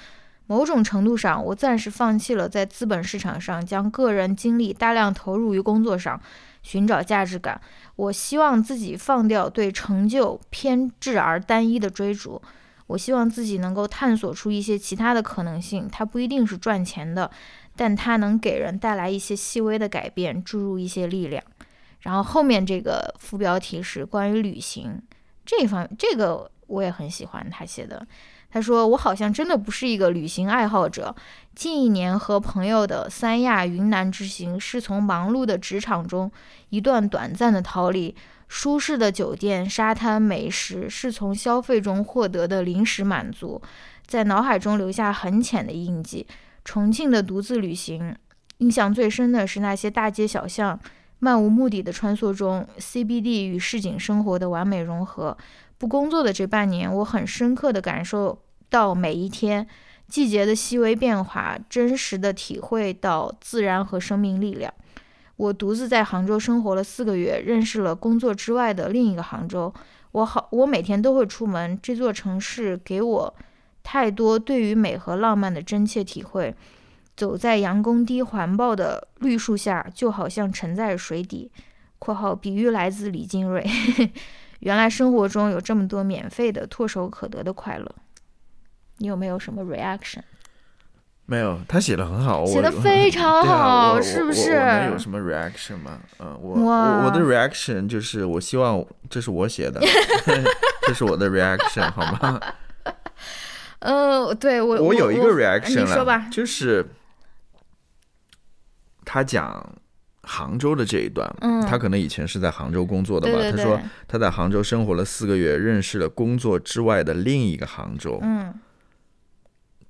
某种程度上，我暂时放弃了在资本市场上将个人精力大量投入于工作上，寻找价值感。我希望自己放掉对成就偏执而单一的追逐。我希望自己能够探索出一些其他的可能性，它不一定是赚钱的，但它能给人带来一些细微的改变，注入一些力量。然后后面这个副标题是关于旅行这方，这个我也很喜欢他写的。他说：“我好像真的不是一个旅行爱好者。近一年和朋友的三亚、云南之行，是从忙碌的职场中一段短暂的逃离。”舒适的酒店、沙滩、美食，是从消费中获得的临时满足，在脑海中留下很浅的印记。重庆的独自旅行，印象最深的是那些大街小巷漫无目的的穿梭中，CBD 与市井生活的完美融合。不工作的这半年，我很深刻地感受到每一天季节的细微变化，真实地体会到自然和生命力量。我独自在杭州生活了四个月，认识了工作之外的另一个杭州。我好，我每天都会出门。这座城市给我太多对于美和浪漫的真切体会。走在杨公堤环抱的绿树下，就好像沉在水底。（括号比喻来自李金瑞。）原来生活中有这么多免费的、唾手可得的快乐。你有没有什么 reaction？没有，他写的很好，写的非常好，是不是？我们有什么 reaction 吗？嗯，我我我的 reaction 就是我希望这是我写的，这是我的 reaction 好吗？嗯，对我我有一个 reaction 你说吧，就是他讲杭州的这一段，嗯，他可能以前是在杭州工作的吧？他说他在杭州生活了四个月，认识了工作之外的另一个杭州，嗯。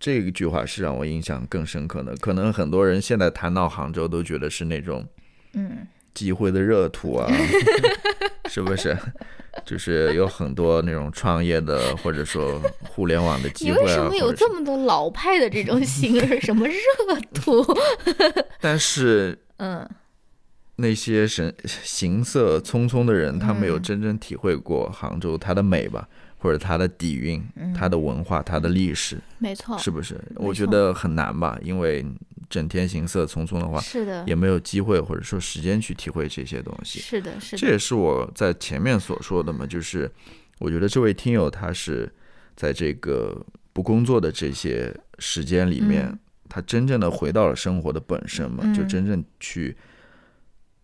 这一句话是让我印象更深刻的。可能很多人现在谈到杭州，都觉得是那种，嗯，机会的热土啊，是不是？就是有很多那种创业的，或者说互联网的机会啊。为什么有这么多老派的这种形容？什么热土？但是，嗯，那些神行色匆匆的人，他没有真正体会过杭州它的美吧？或者它的底蕴、它的文化、它的历史，没错，是不是？我觉得很难吧，因为整天行色匆匆的话，是的，也没有机会或者说时间去体会这些东西。是的，是的。这也是我在前面所说的嘛，就是我觉得这位听友他是在这个不工作的这些时间里面，他真正的回到了生活的本身嘛，就真正去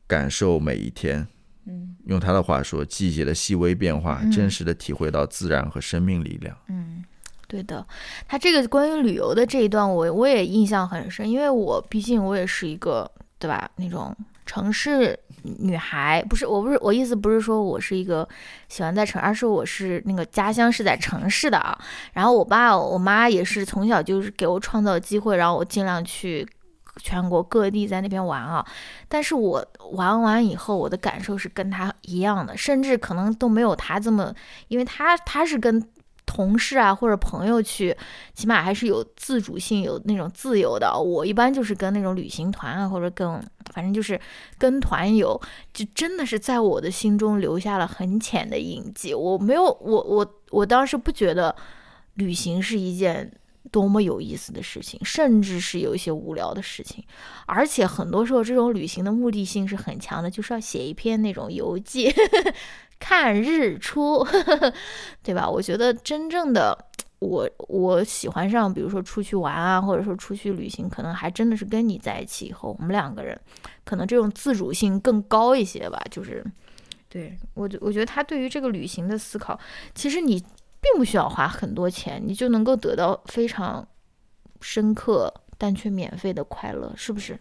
感受每一天。嗯，用他的话说，季节的细微变化，真实的体会到自然和生命力量。嗯，对的。他这个关于旅游的这一段，我我也印象很深，因为我毕竟我也是一个，对吧？那种城市女孩，不是，我不是，我意思不是说我是一个喜欢在城，而是我是那个家乡是在城市的啊。然后我爸我妈也是从小就是给我创造机会，然后我尽量去。全国各地在那边玩啊，但是我玩完以后，我的感受是跟他一样的，甚至可能都没有他这么，因为他他是跟同事啊或者朋友去，起码还是有自主性，有那种自由的。我一般就是跟那种旅行团啊，或者跟反正就是跟团游，就真的是在我的心中留下了很浅的印记。我没有，我我我当时不觉得旅行是一件。多么有意思的事情，甚至是有一些无聊的事情，而且很多时候这种旅行的目的性是很强的，就是要写一篇那种游记，看日出，对吧？我觉得真正的我，我喜欢上，比如说出去玩啊，或者说出去旅行，可能还真的是跟你在一起以后，我们两个人可能这种自主性更高一些吧。就是，对我，我觉得他对于这个旅行的思考，其实你。并不需要花很多钱，你就能够得到非常深刻但却免费的快乐，是不是？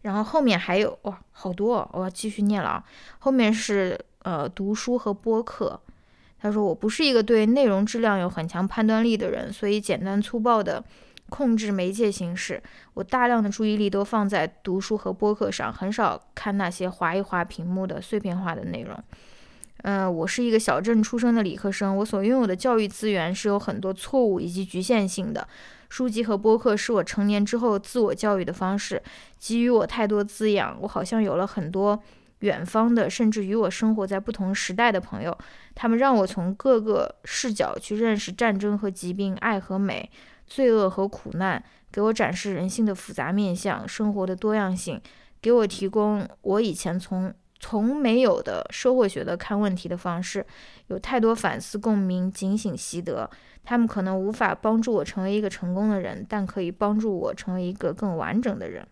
然后后面还有哇，好多、哦，我要继续念了啊。后面是呃读书和播客。他说我不是一个对内容质量有很强判断力的人，所以简单粗暴的控制媒介形式。我大量的注意力都放在读书和播客上，很少看那些划一划屏幕的碎片化的内容。嗯，我是一个小镇出生的理科生，我所拥有的教育资源是有很多错误以及局限性的。书籍和播客是我成年之后自我教育的方式，给予我太多滋养。我好像有了很多远方的，甚至与我生活在不同时代的朋友，他们让我从各个视角去认识战争和疾病、爱和美、罪恶和苦难，给我展示人性的复杂面相、生活的多样性，给我提供我以前从从没有的社会学的看问题的方式。有太多反思、共鸣、警醒、习得。他们可能无法帮助我成为一个成功的人，但可以帮助我成为一个更完整的人。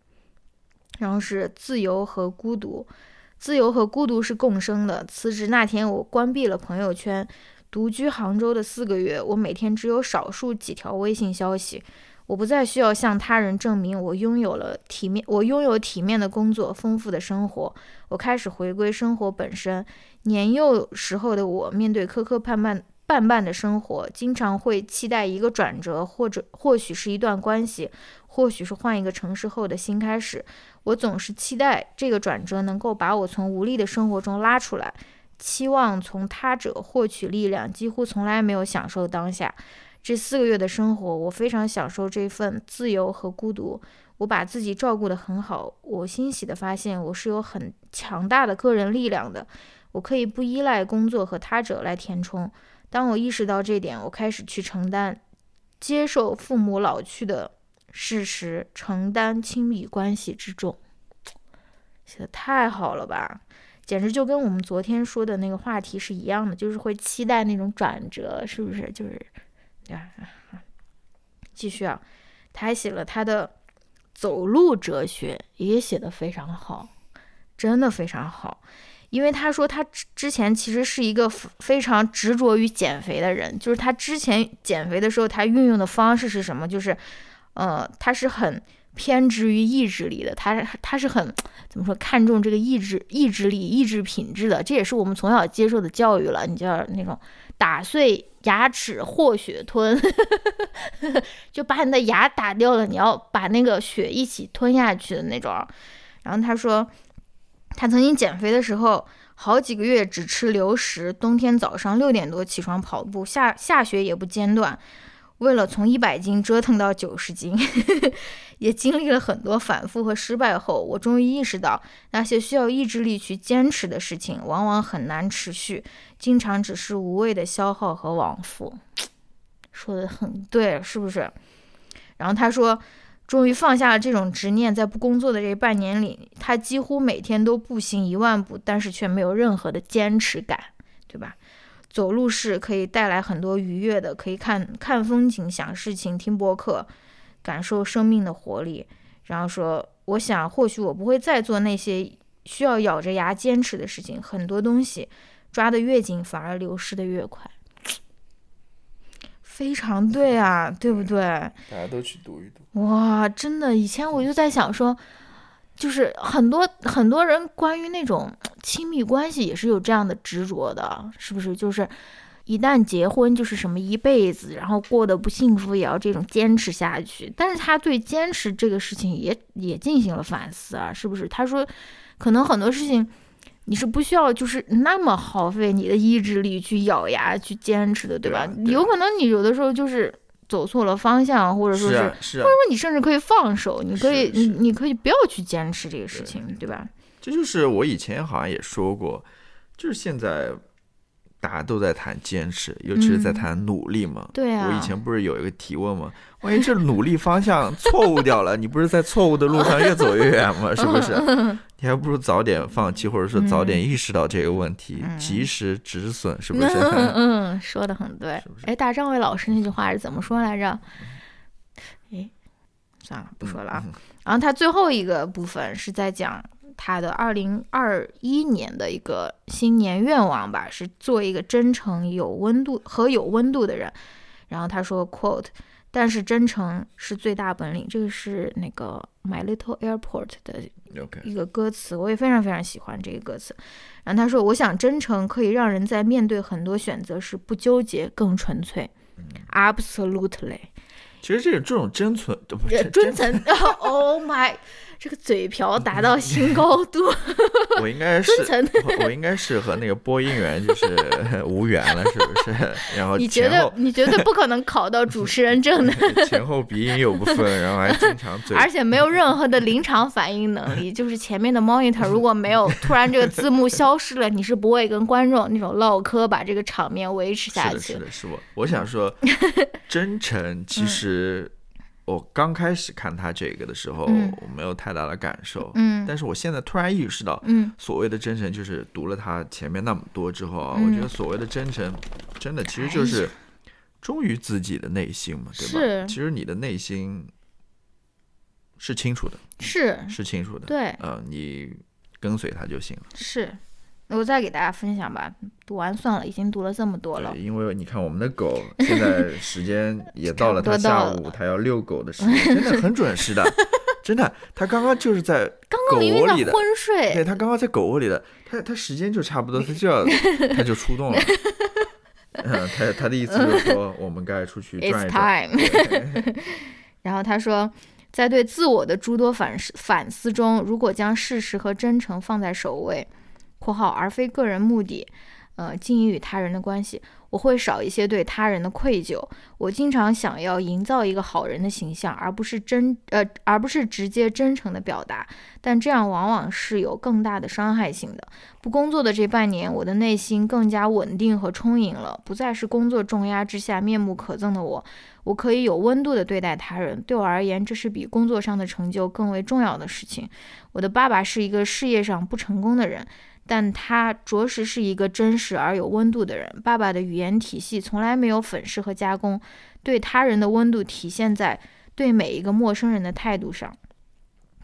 然后是自由和孤独，自由和孤独是共生的。辞职那天，我关闭了朋友圈，独居杭州的四个月，我每天只有少数几条微信消息。我不再需要向他人证明我拥有了体面，我拥有体面的工作、丰富的生活。我开始回归生活本身。年幼时候的我，面对磕磕绊绊。绊绊的生活，经常会期待一个转折，或者或许是一段关系，或许是换一个城市后的新开始。我总是期待这个转折能够把我从无力的生活中拉出来，期望从他者获取力量，几乎从来没有享受当下。这四个月的生活，我非常享受这份自由和孤独。我把自己照顾得很好，我欣喜地发现我是有很强大的个人力量的，我可以不依赖工作和他者来填充。当我意识到这点，我开始去承担、接受父母老去的事实，承担亲密关系之重。写的太好了吧，简直就跟我们昨天说的那个话题是一样的，就是会期待那种转折，是不是？就是，啊，继续啊，他还写了他的走路哲学，也写的非常好，真的非常好。因为他说他之之前其实是一个非常执着于减肥的人，就是他之前减肥的时候，他运用的方式是什么？就是，呃，他是很偏执于意志力的，他他是很怎么说看重这个意志意志力意志品质的，这也是我们从小接受的教育了。你叫那种打碎牙齿或血吞，就把你的牙打掉了，你要把那个血一起吞下去的那种。然后他说。他曾经减肥的时候，好几个月只吃流食，冬天早上六点多起床跑步，下下雪也不间断。为了从一百斤折腾到九十斤，也经历了很多反复和失败后，我终于意识到，那些需要意志力去坚持的事情，往往很难持续，经常只是无谓的消耗和往复。说的很对，是不是？然后他说。终于放下了这种执念，在不工作的这半年里，他几乎每天都步行一万步，但是却没有任何的坚持感，对吧？走路是可以带来很多愉悦的，可以看看风景、想事情、听播客，感受生命的活力。然后说，我想或许我不会再做那些需要咬着牙坚持的事情，很多东西抓得越紧，反而流失的越快。非常对啊，对不对？大家都去读一读。哇，真的，以前我就在想说，就是很多很多人关于那种亲密关系也是有这样的执着的，是不是？就是一旦结婚就是什么一辈子，然后过得不幸福也要这种坚持下去。但是他对坚持这个事情也也进行了反思啊，是不是？他说，可能很多事情。你是不需要就是那么耗费你的意志力去咬牙去坚持的，对吧？有可能你有的时候就是走错了方向，或者说是，或者说你甚至可以放手，你可以你你可以不要去坚持这个事情，对吧？这就是我以前好像也说过，就是现在大家都在谈坚持，尤其是在谈努力嘛。对啊。我以前不是有一个提问吗？万一这努力方向错误掉了，你不是在错误的路上越走越远吗？是不是？你还不如早点放弃，或者说早点意识到这个问题，及时止损，是不是？嗯，说的很对。哎，大张伟老师那句话是怎么说来着？哎，算了，不说了啊。然后他最后一个部分是在讲他的二零二一年的一个新年愿望吧，是做一个真诚、有温度和有温度的人。然后他说：“quote。”但是真诚是最大本领。这个是那个《My Little Airport》的一个歌词，我也非常非常喜欢这个歌词。然后他说：“我想真诚可以让人在面对很多选择时不纠结，更纯粹。Absolutely，其实这个这种真存不是真真诚。Oh my，这个嘴瓢达到新高度。我应该是我我应该是和那个播音员就是 无缘了，是不是？然后你绝对你绝对不可能考到主持人证的，前后鼻音有不分，然后还经常嘴而且没有任何的临场反应能力。就是前面的 monitor 如果没有突然这个字幕消失了，你是不会跟观众那种唠嗑把这个场面维持下是的，去是。的，是我。我想说，真诚其实我刚开始看他这个的时候，嗯我没有太大的感受。嗯但是我现在突然意识到，嗯所谓的真诚，就是读了他前面那么多之后啊，嗯我觉得所谓的真诚，真的其实就是忠于自己的内心嘛，对吧？是其实你的内心是清楚的，是，是清楚的。对，呃，你跟随他就行了。是。我再给大家分享吧，读完算了，已经读了这么多了，。因为你看我们的狗现在时间 也到了，它下午它要遛狗的时间，真的很准时的，真的，它刚刚就是在刚狗窝里的，昏对，它刚刚在狗窝里的，它它时间就差不多，它就要 它就出动了。嗯，它它的意思就是说，我们该出去转一转。time 然后他说，在对自我的诸多反思反思中，如果将事实和真诚放在首位（括号而非个人目的），呃，经营与他人的关系，我会少一些对他人的愧疚。我经常想要营造一个好人的形象，而不是真呃，而不是直接真诚的表达，但这样往往是有更大的伤害性的。不工作的这半年，我的内心更加稳定和充盈了，不再是工作重压之下面目可憎的我。我可以有温度的对待他人，对我而言，这是比工作上的成就更为重要的事情。我的爸爸是一个事业上不成功的人，但他着实是一个真实而有温度的人。爸爸的语言体系从来没有粉饰和加工，对他人的温度体现在对每一个陌生人的态度上。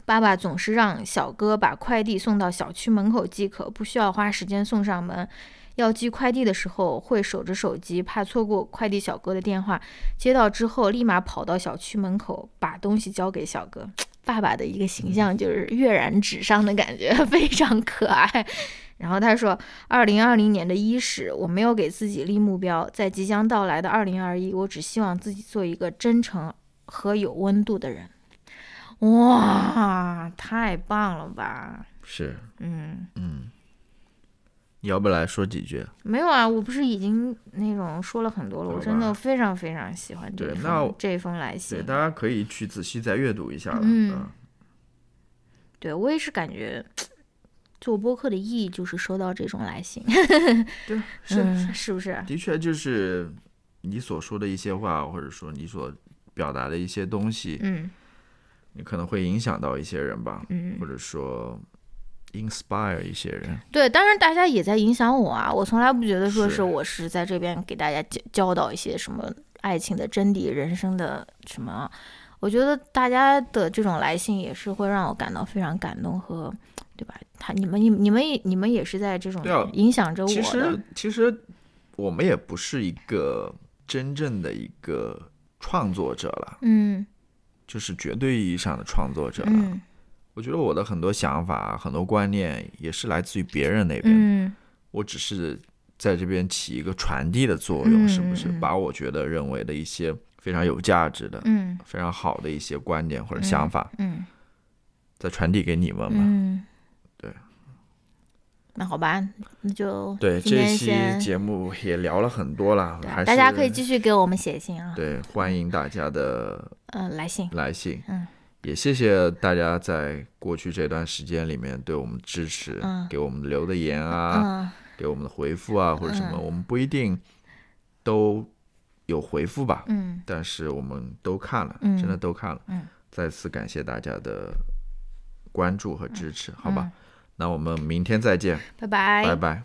爸爸总是让小哥把快递送到小区门口即可，不需要花时间送上门。要寄快递的时候，会守着手机，怕错过快递小哥的电话。接到之后，立马跑到小区门口，把东西交给小哥。爸爸的一个形象就是跃然纸上的感觉，非常可爱。然后他说，二零二零年的伊始，我没有给自己立目标，在即将到来的二零二一，我只希望自己做一个真诚和有温度的人。哇，太棒了吧！是，嗯，嗯，你要不来说几句？没有啊，我不是已经那种说了很多了，我真的非常非常喜欢这封这封来信对，信。大家可以去仔细再阅读一下了。嗯对我也是感觉做播客的意义就是收到这种来信，对，是嗯，是不是？的确就是你所说的一些话，或者说你所表达的一些东西，嗯你可能会影响到一些人吧，嗯或，者说 inspire 一些人。对，当然大家也在影响我啊，我从来不觉得说是是我是在这边给大家教教导一些什么爱情的真谛、人生的什么。我觉得大家的这种来信也是会让我感到非常感动和，对吧？他你们你你们也你们也是在这种影响着我的其实，其实我们也不是一个真正的一个创作者了，嗯就是绝对意义上的创作者了。嗯我觉得我的很多想法、很多观念也是来自于别人那边，嗯我只是在这边起一个传递的作用，嗯是不是？把我觉得认为的一些非常有价值的、嗯非常好的一些观点或者想法，嗯再传递给你们嘛。嗯，对。那好吧，那就对，这期节目也聊了很多了，还是大家可以继续给我们写信啊，对欢迎大家的嗯、来信，来信。嗯，也谢谢大家在过去这段时间里面对我们支持，嗯给我们留的言啊，嗯给我们的回复啊，或者什么，嗯我们不一定都有回复吧，嗯但是我们都看了，嗯真的都看了。嗯再次感谢大家的关注和支持，好吧？嗯那我们明天再见，拜拜拜拜